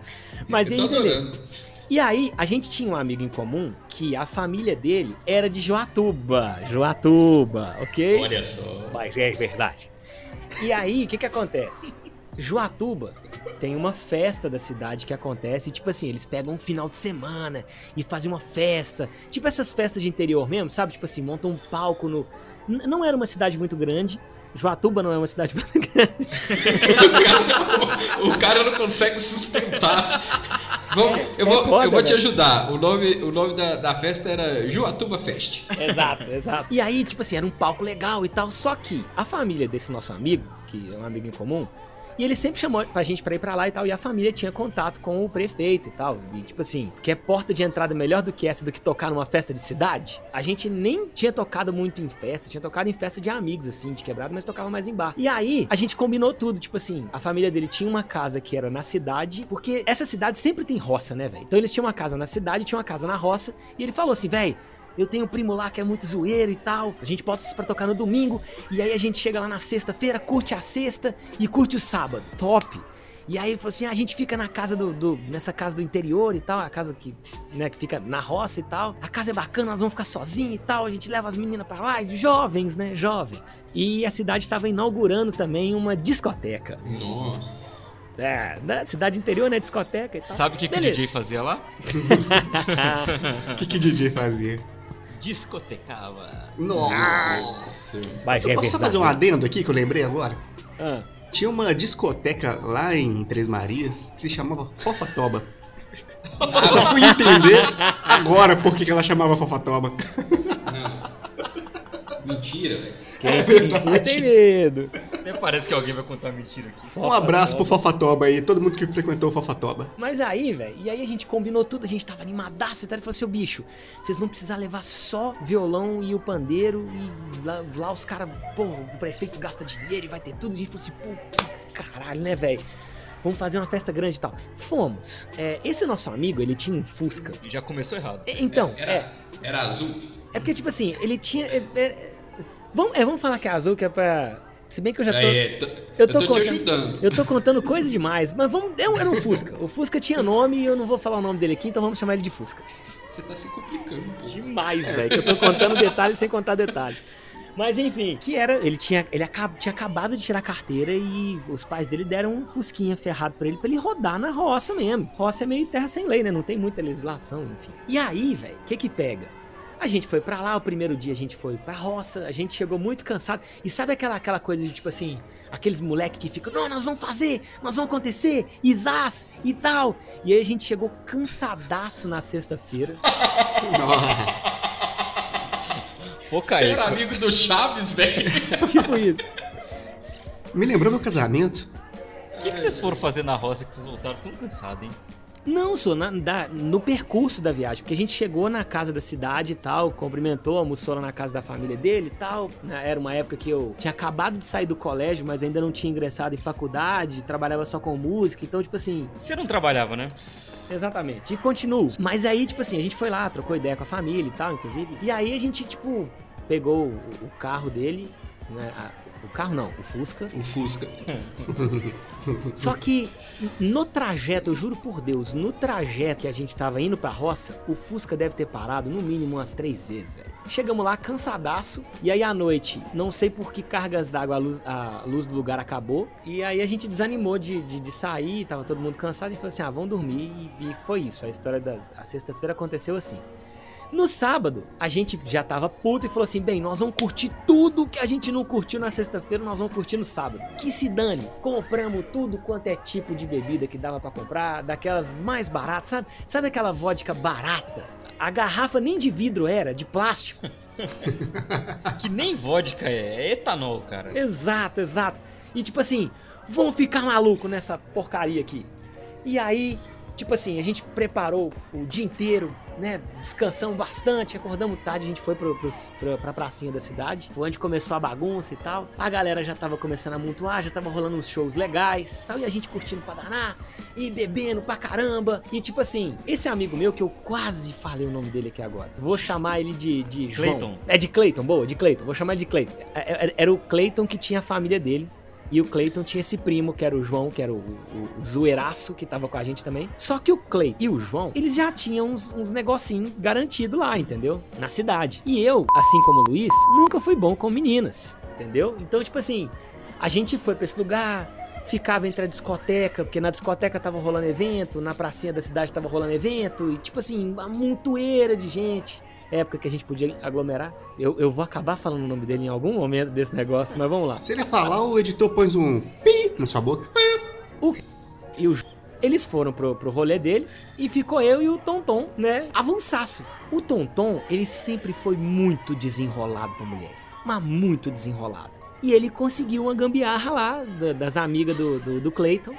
Mas eu aí, beleza. E aí, a gente tinha um amigo em comum que a família dele era de Joatuba. Joatuba, ok? Olha só. Mas é verdade. E aí, o que que acontece? Joatuba tem uma festa da cidade que acontece, e, tipo assim, eles pegam um final de semana e fazem uma festa, tipo essas festas de interior mesmo, sabe? Tipo assim, montam um palco no. Não era uma cidade muito grande. Joatuba não é uma cidade (laughs) muito grande. O cara não consegue sustentar. Vamos, eu é vou, foda, eu vou te velho. ajudar. O nome, o nome da, da festa era Juatuba Fest. Exato, exato. E aí, tipo assim, era um palco legal e tal. Só que a família desse nosso amigo, que é um amigo em comum, e ele sempre chamou pra gente pra ir pra lá e tal. E a família tinha contato com o prefeito e tal. E tipo assim, que é porta de entrada melhor do que essa do que tocar numa festa de cidade. A gente nem tinha tocado muito em festa, tinha tocado em festa de amigos, assim, de quebrado, mas tocava mais em bar. E aí, a gente combinou tudo. Tipo assim, a família dele tinha uma casa que era na cidade, porque essa cidade sempre tem roça, né, velho? Então eles tinham uma casa na cidade, tinha uma casa na roça. E ele falou assim, velho. Eu tenho um primo lá que é muito zoeiro e tal. A gente bota isso pra tocar no domingo. E aí a gente chega lá na sexta-feira, curte a sexta e curte o sábado. Top! E aí ele falou assim: ah, a gente fica na casa do, do- nessa casa do interior e tal, a casa que, né, que fica na roça e tal. A casa é bacana, nós vamos ficar sozinhos e tal. A gente leva as meninas pra lá, e jovens, né? Jovens. E a cidade estava inaugurando também uma discoteca. Nossa. É, né? cidade interior, né? Discoteca e tal. Sabe o que, que o. DJ fazia lá? (laughs) (laughs) (laughs) O que, que o DJ fazia? Discotecava. Nossa. Mas Eu é posso só fazer um adendo aqui que eu lembrei agora? Ah, Tinha uma discoteca lá em Três Marias que se chamava Fofatoba. Eu só fui entender agora por que que ela chamava Fofatoba. Não. Mentira, velho. quem (laughs) tem medo. Até parece que alguém vai contar mentira aqui. Um abraço pro Fofatoba aí, todo mundo que frequentou o Fofatoba. Mas aí, velho, e aí a gente combinou tudo, a gente tava animadaço e tal. Ele falou assim: ô bicho, vocês vão precisar levar só violão e o pandeiro. E lá, lá os caras, pô, o prefeito gasta dinheiro e vai ter tudo. A gente falou assim: pô, que caralho, né, velho? Vamos fazer uma festa grande e tal. Fomos. É, esse nosso amigo, ele tinha um Fusca. E já começou errado. É, Então, Era, é. era azul. É porque, tipo assim, ele tinha. é, é, vamos, é, vamos falar que é azul, que é pra. Se bem que eu já tô. É, tô- eu eu tô tô, te contando- ajudando. Eu tô contando coisa demais, mas vamos. é Era um Fusca. O Fusca tinha nome e eu não vou falar o nome dele aqui, então vamos chamar ele de Fusca. Você tá se complicando pouco. Demais, velho. Que eu tô contando detalhes sem contar detalhes. Mas enfim, que era. Ele tinha. Ele acab- tinha acabado de tirar a carteira e os pais dele deram um fusquinha ferrado pra ele pra ele rodar na roça mesmo. Roça é meio terra sem lei, né? Não tem muita legislação, enfim. E aí, velho, o que que pega? A gente foi pra lá, o primeiro dia a gente foi pra roça, a gente chegou muito cansado. E sabe aquela, aquela coisa de tipo assim, aqueles moleque que ficam, não, nós vamos fazer, nós vamos acontecer, Isás e tal. E aí a gente chegou cansadaço na sexta-feira. Nossa. Pô, Você Kaique. era amigo do Chaves, velho? (laughs) tipo isso. Me lembrou meu casamento. O que, que vocês foram fazer na roça que vocês voltaram tão cansados, hein? Não, sou na, da, no percurso da viagem, porque a gente chegou na casa da cidade e tal, cumprimentou, almoçou lá na casa da família dele e tal. Né? Era uma época que eu tinha acabado de sair do colégio, mas ainda não tinha ingressado em faculdade, trabalhava só com música, então, tipo assim. Você não trabalhava, né? Exatamente. E continuo. Mas aí, tipo assim, a gente foi lá, trocou ideia com a família e tal, inclusive. E aí a gente, tipo, pegou o, o carro dele, né? O carro não, o Fusca. O Fusca. (laughs) Só que no trajeto, eu juro por Deus, no trajeto que a gente tava indo pra roça, o Fusca deve ter parado no mínimo umas três vezes, velho. Chegamos lá cansadaço, e aí à noite, não sei por que cargas d'água, a luz, a luz do lugar acabou, e aí a gente desanimou de, de, de sair, tava todo mundo cansado, e falou assim: ah, vamos dormir, e, e foi isso. A história da sexta-feira aconteceu assim. No sábado, a gente já tava puto e falou assim: bem, nós vamos curtir tudo que a gente não curtiu na sexta-feira, nós vamos curtir no sábado. Que se dane. Compramos tudo quanto é tipo de bebida que dava para comprar, daquelas mais baratas, sabe? Sabe aquela vodka barata? A garrafa nem de vidro era, de plástico. (laughs) que nem vodka é, é etanol, cara. Exato, exato. E tipo assim, vamos ficar maluco nessa porcaria aqui. E aí, tipo assim, a gente preparou o dia inteiro né, descansamos bastante, acordamos tarde, a gente foi pro, pro, pra, pra pracinha da cidade. Foi onde começou a bagunça e tal. A galera já tava começando a amontoar, já tava rolando uns shows legais tal. E a gente curtindo pra danar, e bebendo pra caramba. E tipo assim, esse amigo meu, que eu quase falei o nome dele aqui agora. Vou chamar ele de, de Clayton. É de Clayton, boa, de Clayton. Vou chamar de Clayton. É, é, era o Clayton que tinha a família dele. E o Clayton tinha esse primo, que era o João, que era o, o, o zoeiraço, que tava com a gente também. Só que o Clayton e o João, eles já tinham uns, uns negocinhos garantidos lá, entendeu? Na cidade. E eu, assim como o Luiz, nunca fui bom com meninas, entendeu? Então, tipo assim, a gente foi pra esse lugar, ficava entre a discoteca, porque na discoteca tava rolando evento, na pracinha da cidade tava rolando evento, e tipo assim, uma montoeira de gente época que a gente podia aglomerar. Eu, eu vou acabar falando o nome dele em algum momento desse negócio, mas vamos lá. Se ele falar, o editor põe um pi na sua boca. O e o eles foram pro, pro rolê deles e ficou eu e o Tonton, né? Avançaço. O Tonton, ele sempre foi muito desenrolado pra mulher. Mas muito desenrolado. E ele conseguiu uma gambiarra lá das amigas do, do, do Clayton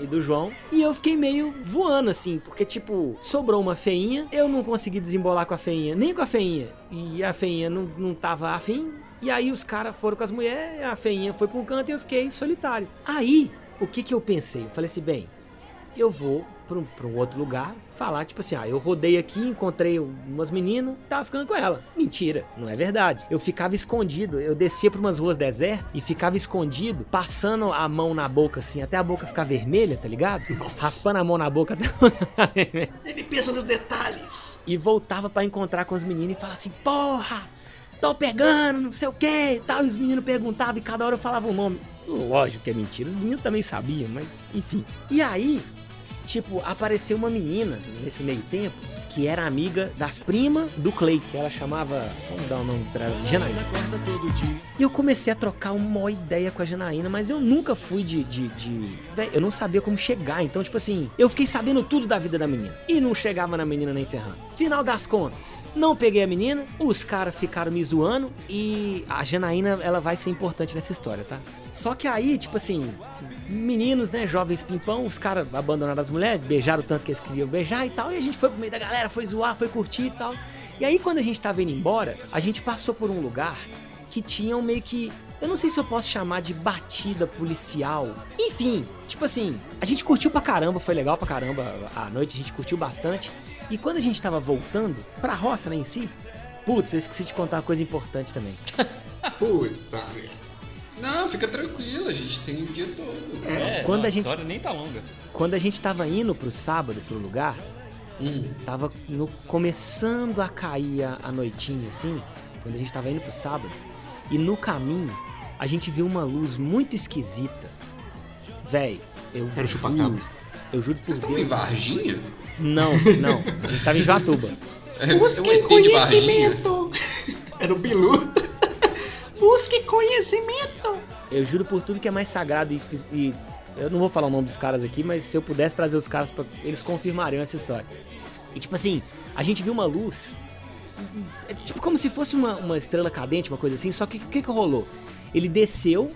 e do João. E eu fiquei meio voando, assim, porque, tipo, sobrou uma feinha, eu não consegui desembolar com a feinha, nem com a feinha. E a feinha não, não tava afim. E aí os caras foram com as mulheres, a feinha foi um canto e eu fiquei solitário. Aí, o que que eu pensei? Eu falei assim, bem, eu vou pra um, outro lugar falar, tipo assim, ah, eu rodei aqui, encontrei umas meninas, tava ficando com ela. Mentira, não é verdade. Eu ficava escondido, eu descia pra umas ruas desertas e ficava escondido, passando a mão na boca assim, até a boca ficar vermelha, tá ligado? Nossa. Raspando a mão na boca até a (laughs) Ele pensa nos detalhes. E voltava para encontrar com os meninos e falava assim, porra! Tô pegando, não sei o que e tal. E os meninos perguntavam e cada hora eu falava o um nome. Lógico que é mentira, os meninos também sabiam, mas enfim. E aí, tipo, apareceu uma menina nesse meio tempo que era amiga das primas do Clay, que ela chamava. Vamos dar o um nome pra ela? Janaína. E eu comecei a trocar uma ideia com a Janaína, mas eu nunca fui de. de, de... Eu não sabia como chegar. Então, tipo assim, eu fiquei sabendo tudo da vida da menina. E não chegava na menina nem ferrando. Final das contas, não peguei a menina, os caras ficaram me zoando e a Janaína, ela vai ser importante nessa história, tá? Só que aí, tipo assim, meninos, né, jovens pimpão, os caras abandonaram as mulheres, beijaram tanto que eles queriam beijar e tal, e a gente foi pro meio da galera, foi zoar, foi curtir e tal. E aí quando a gente tava indo embora, a gente passou por um lugar que tinha um meio que eu não sei se eu posso chamar de batida policial. Enfim, tipo assim, a gente curtiu pra caramba, foi legal pra caramba a noite, a gente curtiu bastante. E quando a gente tava voltando pra roça, né, em si, putz, eu esqueci de contar uma coisa importante também. (laughs) Puta merda. Não, fica tranquilo, a gente tem o dia todo. É, quando a, a gente, história nem tá longa. Quando a gente tava indo pro sábado, pro lugar, hum. tava no, começando a cair a, a noitinha, assim, quando a gente tava indo pro sábado, e no caminho, a gente viu uma luz muito esquisita. Véi, eu Era o chupacabra. Eu juro por Vocês estão em Varginha? Não, não. A gente tava em Jatuba. (laughs) Busque conhecimento! (laughs) Era o Bilu. Busque conhecimento. Eu juro por tudo que é mais sagrado e, e, eu não vou falar o nome dos caras aqui, mas se eu pudesse trazer os caras para eles confirmariam essa história. E tipo assim, a gente viu uma luz, é tipo como se fosse uma, uma estrela cadente, uma coisa assim, só que o que, que rolou? Ele desceu,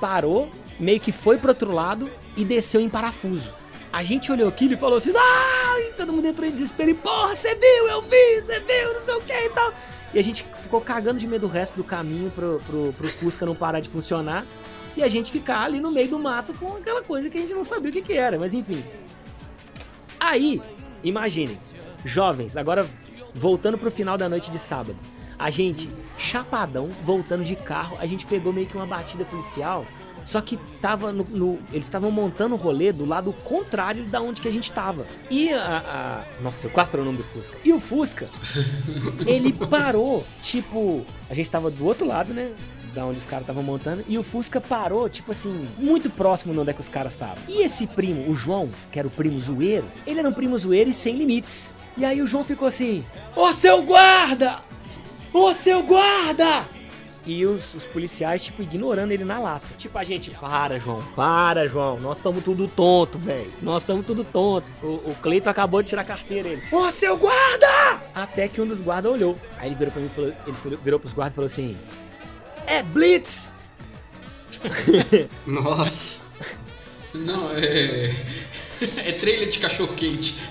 parou, meio que foi pro outro lado e desceu em parafuso. A gente olhou aquilo e falou assim, ah! E todo mundo entrou em desespero e, porra, você viu, eu vi, você viu, não sei o que e tal. E a gente ficou cagando de medo do resto do caminho pro, pro, pro Fusca não parar de funcionar. E a gente ficar ali no meio do mato com aquela coisa que a gente não sabia o que, que era, mas enfim. Aí, imaginem, jovens, agora voltando pro final da noite de sábado. A gente, chapadão, voltando de carro, a gente pegou meio que uma batida policial. Só que tava no, no eles estavam montando o rolê do lado contrário da onde que a gente tava. E a, a nossa, eu quase falei o nome do Fusca. E o Fusca, (laughs) ele parou, tipo, a gente tava do outro lado, né? da onde os caras estavam montando, e o Fusca parou, tipo assim, muito próximo de onde é que os caras estavam. E esse primo, o João, que era o primo zoeiro, ele era um primo zoeiro e sem limites. E aí o João ficou assim: Ô seu guarda! Ô seu guarda! E os, os, policiais, tipo, ignorando ele na lata. Tipo, a gente, para, João, para, João. Nós estamos tudo tonto, velho. Nós estamos tudo tonto. O, o Cleito acabou de tirar a carteira ele. Ô, seu guarda! Até que um dos guardas olhou. Aí ele virou pra mim e falou, ele virou pros guardas e falou assim: É Blitz! (laughs) Nossa. Não, é. É trailer de cachorro quente.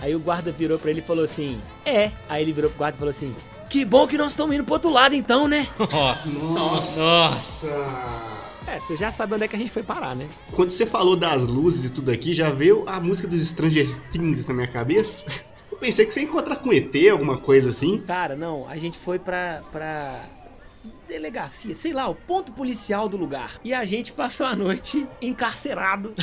Aí o guarda virou pra ele e falou assim: É. Aí ele virou pro guarda e falou assim: Que bom que nós estamos indo pro outro lado então, né? Nossa. Nossa. Nossa. É, você já sabe onde é que a gente foi parar, né? Quando você falou das luzes e tudo aqui, já veio a música dos Stranger Things na minha cabeça. Eu pensei que você ia encontrar com ET, alguma coisa assim. Cara, não, a gente foi pra. pra delegacia, sei lá, o ponto policial do lugar. E a gente passou a noite encarcerado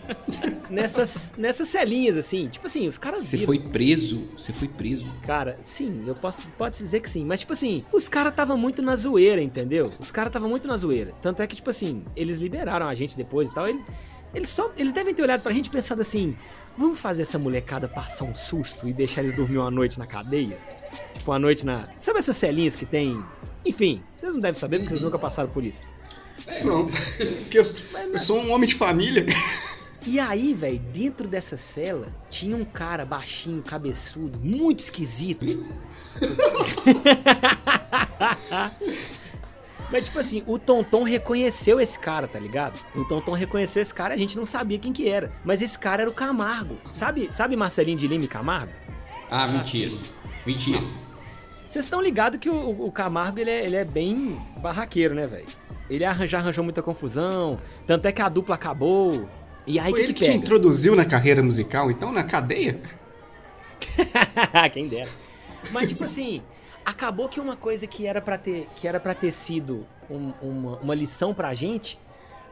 (laughs) nessas, nessas celinhas, assim. Tipo assim, os caras. Você foi preso? Você foi preso? Cara, sim, eu posso pode dizer que sim. Mas, tipo assim, os caras tava muito na zoeira, entendeu? Os caras tava muito na zoeira. Tanto é que, tipo assim, eles liberaram a gente depois e tal. Eles, eles, só, eles devem ter olhado pra gente e pensado assim: vamos fazer essa molecada passar um susto e deixar eles dormir uma noite na cadeia? Tipo, uma noite na. Sabe essas celinhas que tem enfim, vocês não devem saber porque vocês nunca passaram por isso. É, não, porque eu, eu sou um homem de família. E aí, velho, dentro dessa cela tinha um cara baixinho, cabeçudo, muito esquisito. (laughs) Mas, tipo assim, o Tonton reconheceu esse cara, tá ligado? O Tonton reconheceu esse cara, a gente não sabia quem que era. Mas esse cara era o Camargo. Sabe, sabe Marcelinho de Lima e Camargo? Ah, mentira. Mentira. Vocês estão ligados que o, o, Camargo ele é, ele é bem barraqueiro, né, velho? Ele já arranjou muita confusão, tanto é que a dupla acabou. E aí Foi que ele que, que te introduziu na carreira musical, então na cadeia? (laughs) Quem dera. Mas tipo assim, acabou que uma coisa que era para ter que era para ter sido um, uma, uma lição pra gente,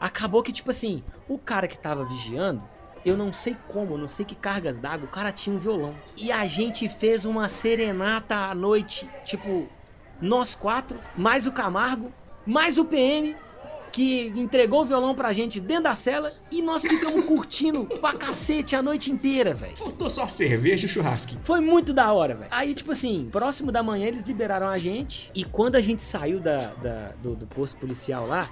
acabou que tipo assim, o cara que tava vigiando eu não sei como, não sei que cargas d'água, o cara tinha um violão. E a gente fez uma serenata à noite, tipo, nós quatro, mais o Camargo, mais o PM, que entregou o violão pra gente dentro da cela e nós ficamos curtindo pra cacete a noite inteira, velho. Faltou só cerveja e churrasco. Foi muito da hora, velho. Aí, tipo assim, próximo da manhã eles liberaram a gente e quando a gente saiu da, da do, do posto policial lá,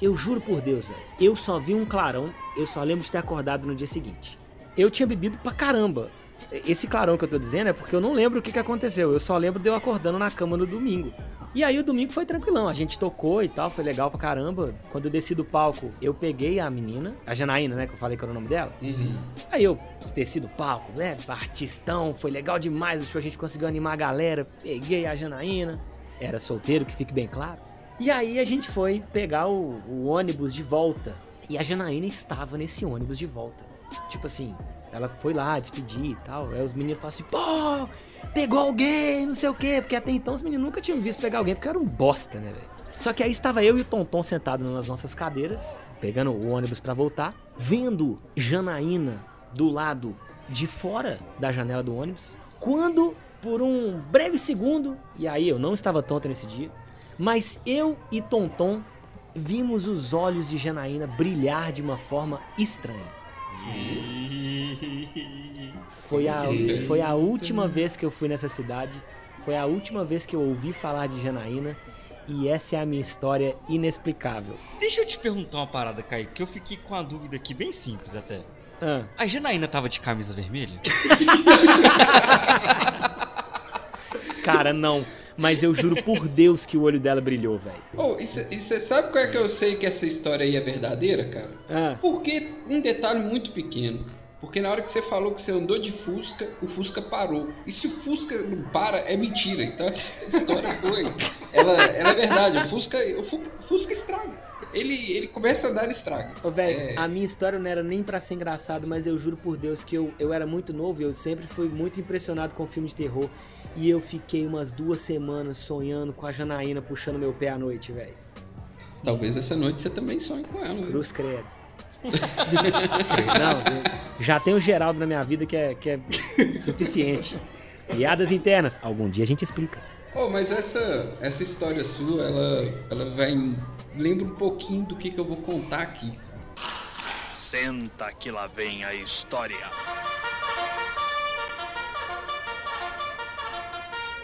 eu juro por Deus, velho. Eu só vi um clarão. Eu só lembro de ter acordado no dia seguinte. Eu tinha bebido pra caramba. Esse clarão que eu tô dizendo é porque eu não lembro o que, que aconteceu. Eu só lembro de eu acordando na cama no domingo. E aí o domingo foi tranquilão. A gente tocou e tal, foi legal pra caramba. Quando eu desci do palco, eu peguei a menina, a Janaína, né? Que eu falei que era o nome dela. Uhum. Aí eu desci do palco, né? Artistão, foi legal demais o show. A gente conseguiu animar a galera. Peguei a Janaína. Era solteiro, que fique bem claro. E aí a gente foi pegar o, o ônibus de volta. E a Janaína estava nesse ônibus de volta. Tipo assim, ela foi lá despedir e tal. Aí os meninos falaram assim, pô, pegou alguém, não sei o quê. Porque até então os meninos nunca tinham visto pegar alguém, porque era um bosta, né, velho? Só que aí estava eu e o Tonton sentados nas nossas cadeiras, pegando o ônibus para voltar, vendo Janaína do lado de fora da janela do ônibus. Quando, por um breve segundo, e aí eu não estava tonto nesse dia, mas eu e Tonton vimos os olhos de Janaína brilhar de uma forma estranha. Foi a, foi a última vez que eu fui nessa cidade. Foi a última vez que eu ouvi falar de Janaína. E essa é a minha história inexplicável. Deixa eu te perguntar uma parada, Kaique, que eu fiquei com a dúvida aqui, bem simples até. Ah. A Janaína tava de camisa vermelha? (laughs) Cara, não. Mas eu juro por Deus que o olho dela brilhou, velho. Oh, e você sabe qual é que eu sei que essa história aí é verdadeira, cara? Ah. Porque um detalhe muito pequeno. Porque na hora que você falou que você andou de Fusca, o Fusca parou. E se o Fusca não para, é mentira. Então (laughs) essa história foi. Ela, ela é verdade. O Fusca, o Fusca estraga. Ele, ele começa a andar e estraga. Ô, velho, é... a minha história não era nem para ser engraçado, mas eu juro por Deus que eu, eu era muito novo e eu sempre fui muito impressionado com filme de terror. E eu fiquei umas duas semanas sonhando com a Janaína puxando meu pé à noite, velho. Talvez essa noite você também sonhe com ela. Cruz credo. (laughs) Não, já tem o Geraldo na minha vida que é, que é suficiente. Piadas internas, algum dia a gente explica. Oh, mas essa, essa história sua, ela, ela vai. Lembra um pouquinho do que, que eu vou contar aqui. Senta que lá vem a história.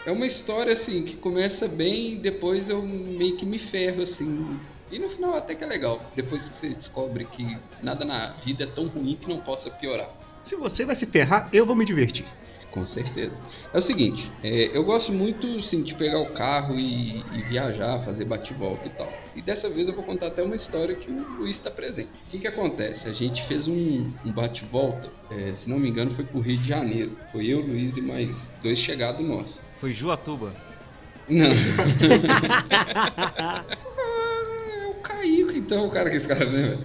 É uma história assim que começa bem e depois eu meio que me ferro assim e no final até que é legal, depois que você descobre que nada na vida é tão ruim que não possa piorar. Se você vai se ferrar, eu vou me divertir. Com certeza. É o seguinte, é, eu gosto muito sim, de pegar o carro e, e viajar, fazer bate-volta e tal. E dessa vez eu vou contar até uma história que o Luiz está presente. O que, que acontece? A gente fez um, um bate-volta, é, se não me engano, foi pro Rio de Janeiro. Foi eu, Luiz e mais dois chegados nossos. Foi Juatuba? Não. (laughs) Caico, então, o cara que esse cara, né?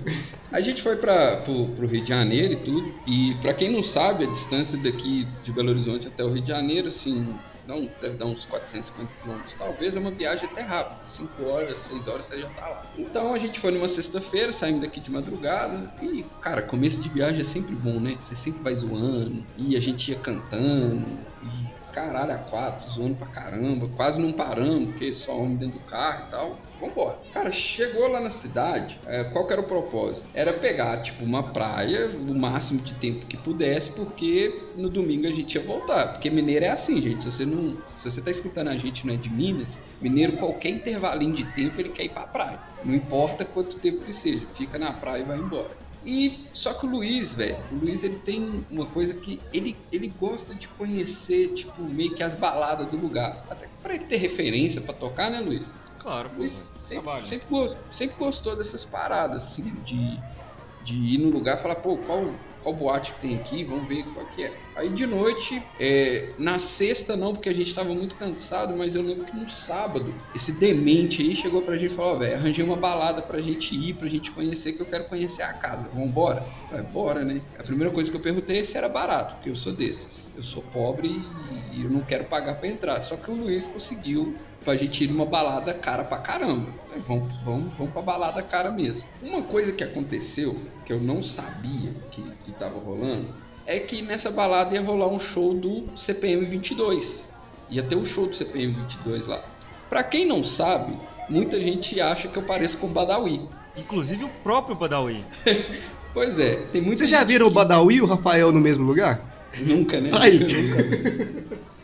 A gente foi para pro, Rio de Janeiro e tudo. E para quem não sabe, a distância daqui de Belo Horizonte até o Rio de Janeiro, assim, não deve dar uns 450 quilômetros. Talvez é uma viagem até rápida, 5 horas, 6 horas você já tá lá. Então a gente foi numa sexta-feira, saímos daqui de madrugada. E, cara, começo de viagem é sempre bom, né? Você sempre vai zoando. E a gente ia cantando. E caralho a quatro, zoando pra caramba, quase não paramos, porque só homem dentro do carro e tal. Vambora. Cara, chegou lá na cidade, é, qual que era o propósito? Era pegar, tipo, uma praia, o máximo de tempo que pudesse, porque no domingo a gente ia voltar. Porque mineiro é assim, gente. Se você não. Se você tá escutando a gente não é de Minas, mineiro, qualquer intervalinho de tempo, ele quer ir pra praia. Não importa quanto tempo que seja, fica na praia e vai embora. E só que o Luiz, velho, o Luiz ele tem uma coisa que ele, ele gosta de conhecer, tipo, meio que as baladas do lugar. Até para ele ter referência para tocar, né, Luiz? Claro, Luiz sempre, sempre, sempre, gostou dessas paradas, assim, de, de ir no lugar e falar, pô, qual, qual boate que tem aqui, vamos ver qual que é. Aí de noite, é, na sexta não, porque a gente estava muito cansado, mas eu lembro que no sábado, esse demente aí chegou pra gente e falou, velho, arranjei uma balada pra gente ir, pra gente conhecer, que eu quero conhecer a casa, vambora? Falei, bora, né? A primeira coisa que eu perguntei é se era barato, porque eu sou desses. Eu sou pobre e, eu não quero pagar para entrar. Só que o Luiz conseguiu pra gente ir numa balada cara pra caramba. Vamos, vamos, vamos pra balada cara mesmo. Uma coisa que aconteceu, que eu não sabia que, que tava rolando, é que nessa balada ia rolar um show do CPM 22. Ia ter o um show do CPM 22 lá. Pra quem não sabe, muita gente acha que eu pareço com o Badawi. Inclusive o próprio Badawi. (laughs) pois é, tem muita Vocês já viram que... o Badawi e o Rafael no mesmo lugar? Nunca, né? Aí. Nunca. (laughs)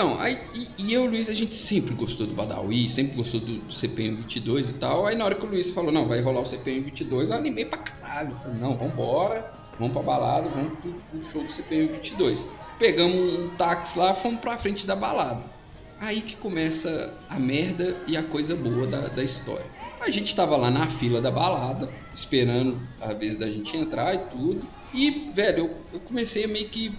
Então, aí, e, eu e o Luiz, a gente sempre gostou do Badawi, sempre gostou do, do, CPM 22 e tal. Aí na hora que o Luiz falou, não, vai rolar o CPM 22, eu animei pra caralho. falei, não, vambora, vamos pra balada, vamos pro, pro show do CPM 22. Pegamos um táxi lá, fomos pra frente da balada. Aí que começa a merda e a coisa boa da, da história. A gente tava lá na fila da balada, esperando a vez da gente entrar e tudo. E, velho, eu, eu comecei a meio que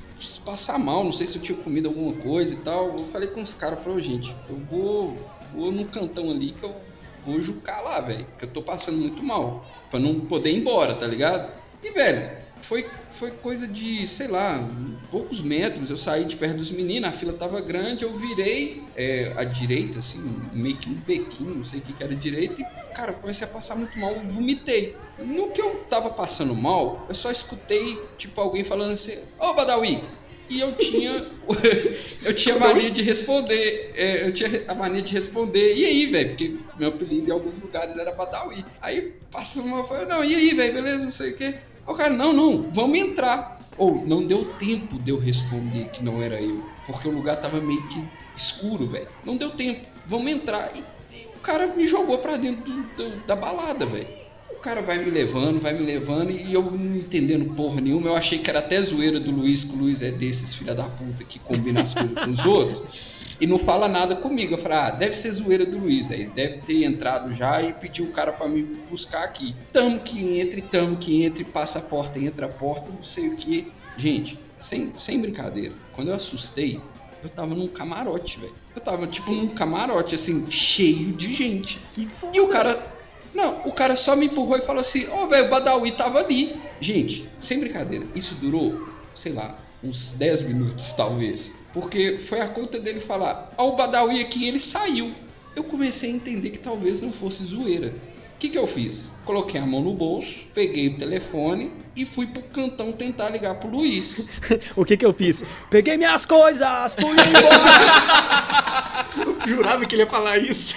passar mal, não sei se eu tinha comido alguma coisa e tal. Eu falei com os caras, falei, gente, eu vou, vou no cantão ali que eu vou jucar lá, velho, porque eu tô passando muito mal, pra não poder ir embora, tá ligado? E, velho, foi, foi coisa de, sei lá, poucos metros. Eu saí de perto dos meninos, a fila tava grande, eu virei é, à direita, assim, meio que um bequinho, não sei o que, que era direita, e, cara, comecei a passar muito mal, vomitei. No que eu tava passando mal, eu só escutei, tipo, alguém falando assim, ô oh, Badawi! E eu tinha. (laughs) eu tinha mania de responder. É, eu tinha a mania de responder, e aí, velho? Porque meu apelido em alguns lugares era Badawi. Aí passou uma. Não, e aí, velho? Beleza, não sei o quê. O cara, não, não, vamos entrar. Ou não deu tempo de eu responder que não era eu, porque o lugar tava meio que escuro, velho. Não deu tempo. Vamos entrar. E, e o cara me jogou pra dentro do, do, da balada, velho. O cara vai me levando, vai me levando, e eu não entendendo porra nenhuma. Eu achei que era até zoeira do Luiz, que o Luiz é desses filha da puta que combina as coisas com os outros. E não fala nada comigo. Eu falei, ah, deve ser zoeira do Luiz. Aí deve ter entrado já e pediu o cara para me buscar aqui. Tamo que entre, tamo que entre, passa a porta, entra a porta, não sei o que. Gente, sem, sem brincadeira, quando eu assustei, eu tava num camarote, velho. Eu tava, tipo, num camarote, assim, cheio de gente. E o cara. Não, o cara só me empurrou e falou assim: Ó, oh, velho, o Badawi tava ali. Gente, sem brincadeira, isso durou, sei lá, uns 10 minutos, talvez. Porque foi a conta dele falar: Ó, o Badawi aqui, ele saiu. Eu comecei a entender que talvez não fosse zoeira que, que eu fiz? Coloquei a mão no bolso, peguei o telefone e fui pro cantão tentar ligar pro Luiz. (laughs) o que que eu fiz? Peguei minhas coisas, fui embora! (laughs) Jurava que ele ia falar isso.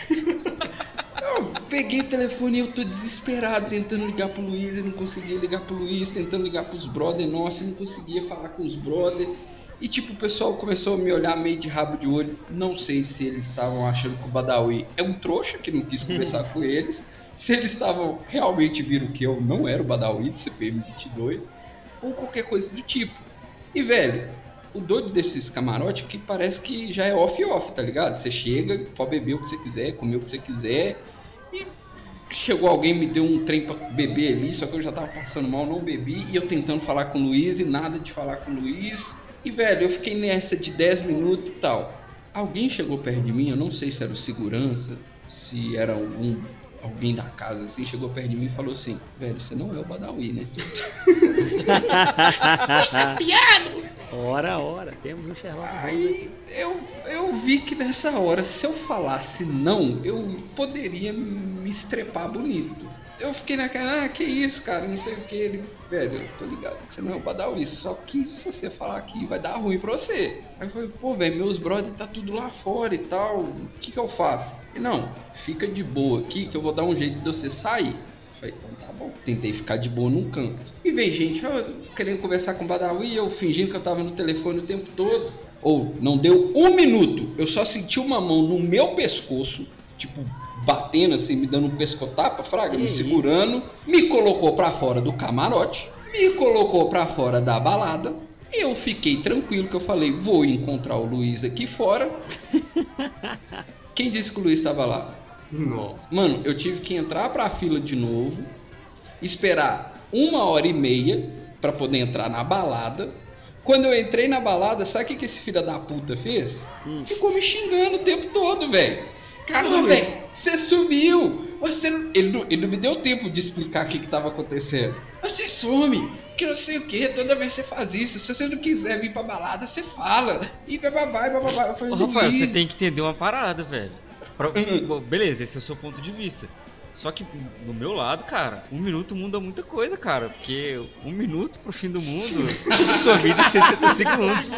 Eu peguei o telefone e eu tô desesperado tentando ligar pro Luiz, e não conseguia ligar pro Luiz, tentando ligar pros brother nossos, não conseguia falar com os brother. E tipo, o pessoal começou a me olhar meio de rabo de olho. Não sei se eles estavam achando que o Badawi é um trouxa que não quis conversar com eles se eles estavam realmente viram que eu não era o Badawi do CPM 22 ou qualquer coisa do tipo. E velho, o doido desses camarotes que parece que já é off-off, tá ligado? Você chega, pode beber o que você quiser, comer o que você quiser. Chegou alguém, me deu um trem pra beber ali, só que eu já tava passando mal, não bebi. E eu tentando falar com o Luiz e nada de falar com o Luiz. E velho, eu fiquei nessa de 10 minutos e tal. Alguém chegou perto de mim, eu não sei se era o segurança, se era algum alguém da casa assim chegou perto de mim e falou assim: velho, você não é o Badawi, né? (laughs) Piado! Ora, ora, temos um Sherlock Aí eu, eu vi que nessa hora, se eu falasse não, eu poderia me estrepar bonito eu fiquei naquela, ah, que isso, cara, não sei o que. Ele, velho, eu tô ligado que você não é o Badawi, só que se você falar aqui vai dar ruim pra você. Aí eu falei, pô, velho, meus brothers tá tudo lá fora e tal, o que que eu faço? Não, fica de boa aqui que eu vou dar um jeito de você sair. Eu falei, então tá bom. Tentei ficar de boa num canto. E veio gente eu, querendo conversar com o Badawi, eu fingindo que eu tava no telefone o tempo todo. Ou não deu um minuto, eu só senti uma mão no meu pescoço, tipo, batendo assim, me dando um pescotapa, fraga, me segurando, me colocou para fora do camarote, me colocou para fora da balada. E eu fiquei tranquilo que eu falei, vou encontrar o Luiz aqui fora. (laughs) Quem disse que o Luiz estava lá? Não. Mano, eu tive que entrar pra fila de novo, esperar uma hora e meia para poder entrar na balada. Quando eu entrei na balada, sabe o que, que esse filho da puta fez? Hum. Ficou me xingando o tempo todo, velho. Caramba, velho, você sumiu. Você não... Ele, não, ele não me deu tempo de explicar o que, que tava acontecendo. Você some, que não sei o que, toda vez você faz isso. Se você não quiser vir pra balada, você fala. E bababá, e bababá. Ô, Rafael, você tem que entender uma parada, velho. Pra... Uhum. Beleza, esse é o seu ponto de vista. Só que do meu lado, cara, um minuto muda muita coisa, cara. Porque um minuto pro fim do mundo, (laughs) sua vida é 60 segundos.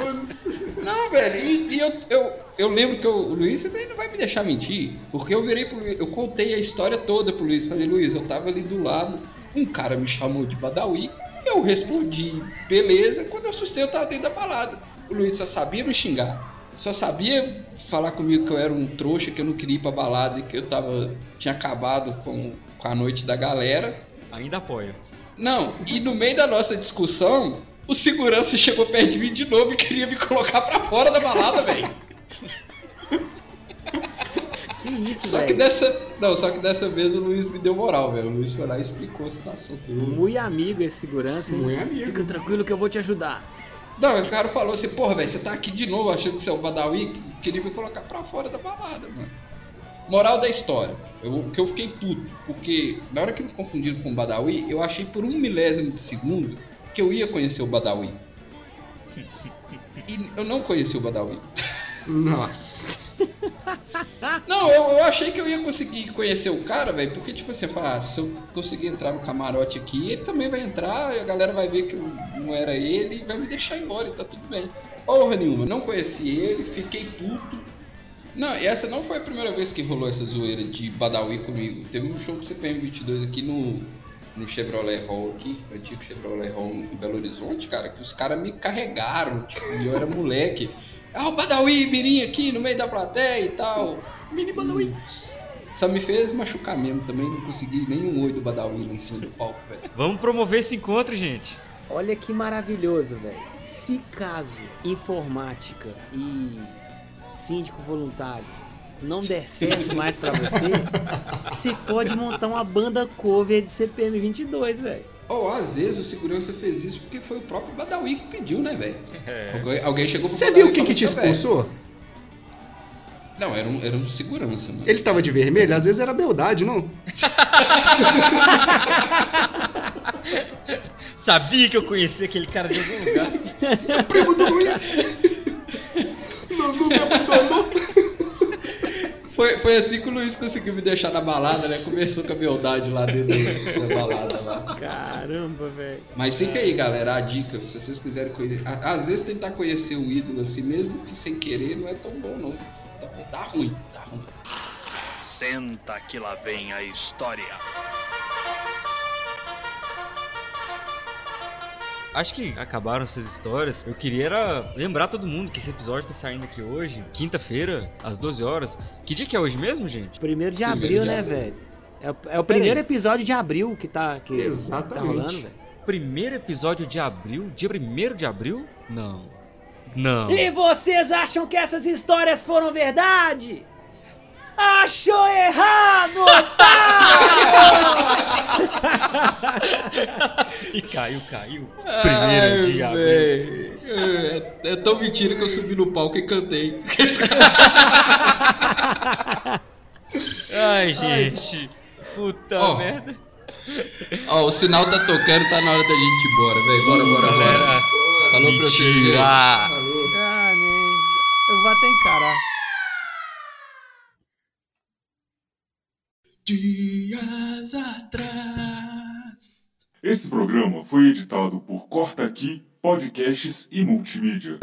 Não, velho, e, e, eu, eu, eu lembro que eu, o Luiz você não vai me deixar mentir. Porque eu virei pro Luiz, eu contei a história toda pro Luiz. Falei, Luiz, eu tava ali do lado, um cara me chamou de Badawi. Eu respondi, beleza. Quando eu assustei, eu tava dentro da balada. O Luiz só sabia me xingar só sabia falar comigo que eu era um trouxa, que eu não queria ir pra balada e que eu tava. tinha acabado com, com a noite da galera. Ainda apoio. Não, e no meio da nossa discussão, o segurança chegou perto de mim de novo e queria me colocar pra fora da balada, velho. (laughs) Que isso, Só véio? que dessa. Não, só que dessa vez o Luiz me deu moral, velho. O Luiz foi lá e explicou a situação toda. Muito amigo esse segurança, hein? Muito amigo. Fica tranquilo que eu vou te ajudar. Não, o cara falou assim, porra, velho, você tá aqui de novo achando que você é o Badawi, queria me colocar pra fora da balada, mano. Moral da história, eu, que eu fiquei puto, porque na hora que me confundiram com o Badawi, eu achei por um milésimo de segundo que eu ia conhecer o Badawi. (laughs) E eu não conheci o Badawi. Nossa. (laughs) Não, eu, eu, achei que eu ia conseguir conhecer o cara, velho, porque, tipo assim, ah, se eu conseguir entrar no camarote aqui, ele também vai entrar, e a galera vai ver que não era ele e vai me deixar embora e tá tudo bem. Porra nenhuma, não conheci ele, fiquei puto. Não, e essa não foi a primeira vez que rolou essa zoeira de Badawi comigo. Teve um show do CPM 22 aqui no, no Chevrolet Hall aqui, antigo Chevrolet Hall em Belo Horizonte, cara, que os caras me carregaram, tipo, eu era moleque. Ah, o Badawi, Mirim aqui no meio da plateia e tal. Mini Badawi. Só me fez machucar mesmo também, não consegui nenhum oi do Badawi lá em cima do palco, velho. Vamos promover esse encontro, gente. Olha que maravilhoso, velho. Se caso informática e síndico voluntário não der (laughs) certo mais para você, você pode montar uma banda cover de CPM 22, velho. Ou oh, às vezes o segurança fez isso porque foi o próprio Badawi que pediu, né, velho? É. Alguém, alguém, chegou pro Você viu o que, que te expulsou? Não, era um, era um segurança, mano. Ele tava de vermelho? Às vezes era beldade, não? (laughs) Sabia que eu conhecia aquele cara de algum lugar. É (laughs) primo do Luiz. Não, não me abandonou. Foi, foi assim que o Luiz conseguiu me deixar na balada, né? Começou com a beldade lá dentro da balada lá. Caramba, velho. Mas fica aí, galera, a dica, se vocês quiserem conhecer. Às vezes tentar conhecer o ídolo assim, mesmo que sem querer, não é tão bom, não. Dá, dá ruim, dá ruim. Senta que lá vem a história. Acho que acabaram essas histórias. Eu queria era lembrar todo mundo que esse episódio tá saindo aqui hoje, quinta-feira, às 12 horas. Que dia que é hoje mesmo, gente? Primeiro de abril, né, velho? É, é, o primeiro episódio de abril que tá, que Exatamente. tá rolando, velho. Primeiro episódio de abril? Dia primeiro de abril? Não. Não. E vocês acham que essas histórias foram verdade? Achou errado, e caiu, caiu. Primeiro Ai, dia. É, é tão mentira que eu subi no palco e cantei. Ai, gente. Puta oh. merda. Ó, oh, o sinal tá tocando, tá na hora da gente ir embora, velho. Bora, bora, bora. Falou pra vocês. Ah, Eu vou até encarar. Dias atrás. Esse programa foi editado por Corta Aqui Podcasts e Multimídia.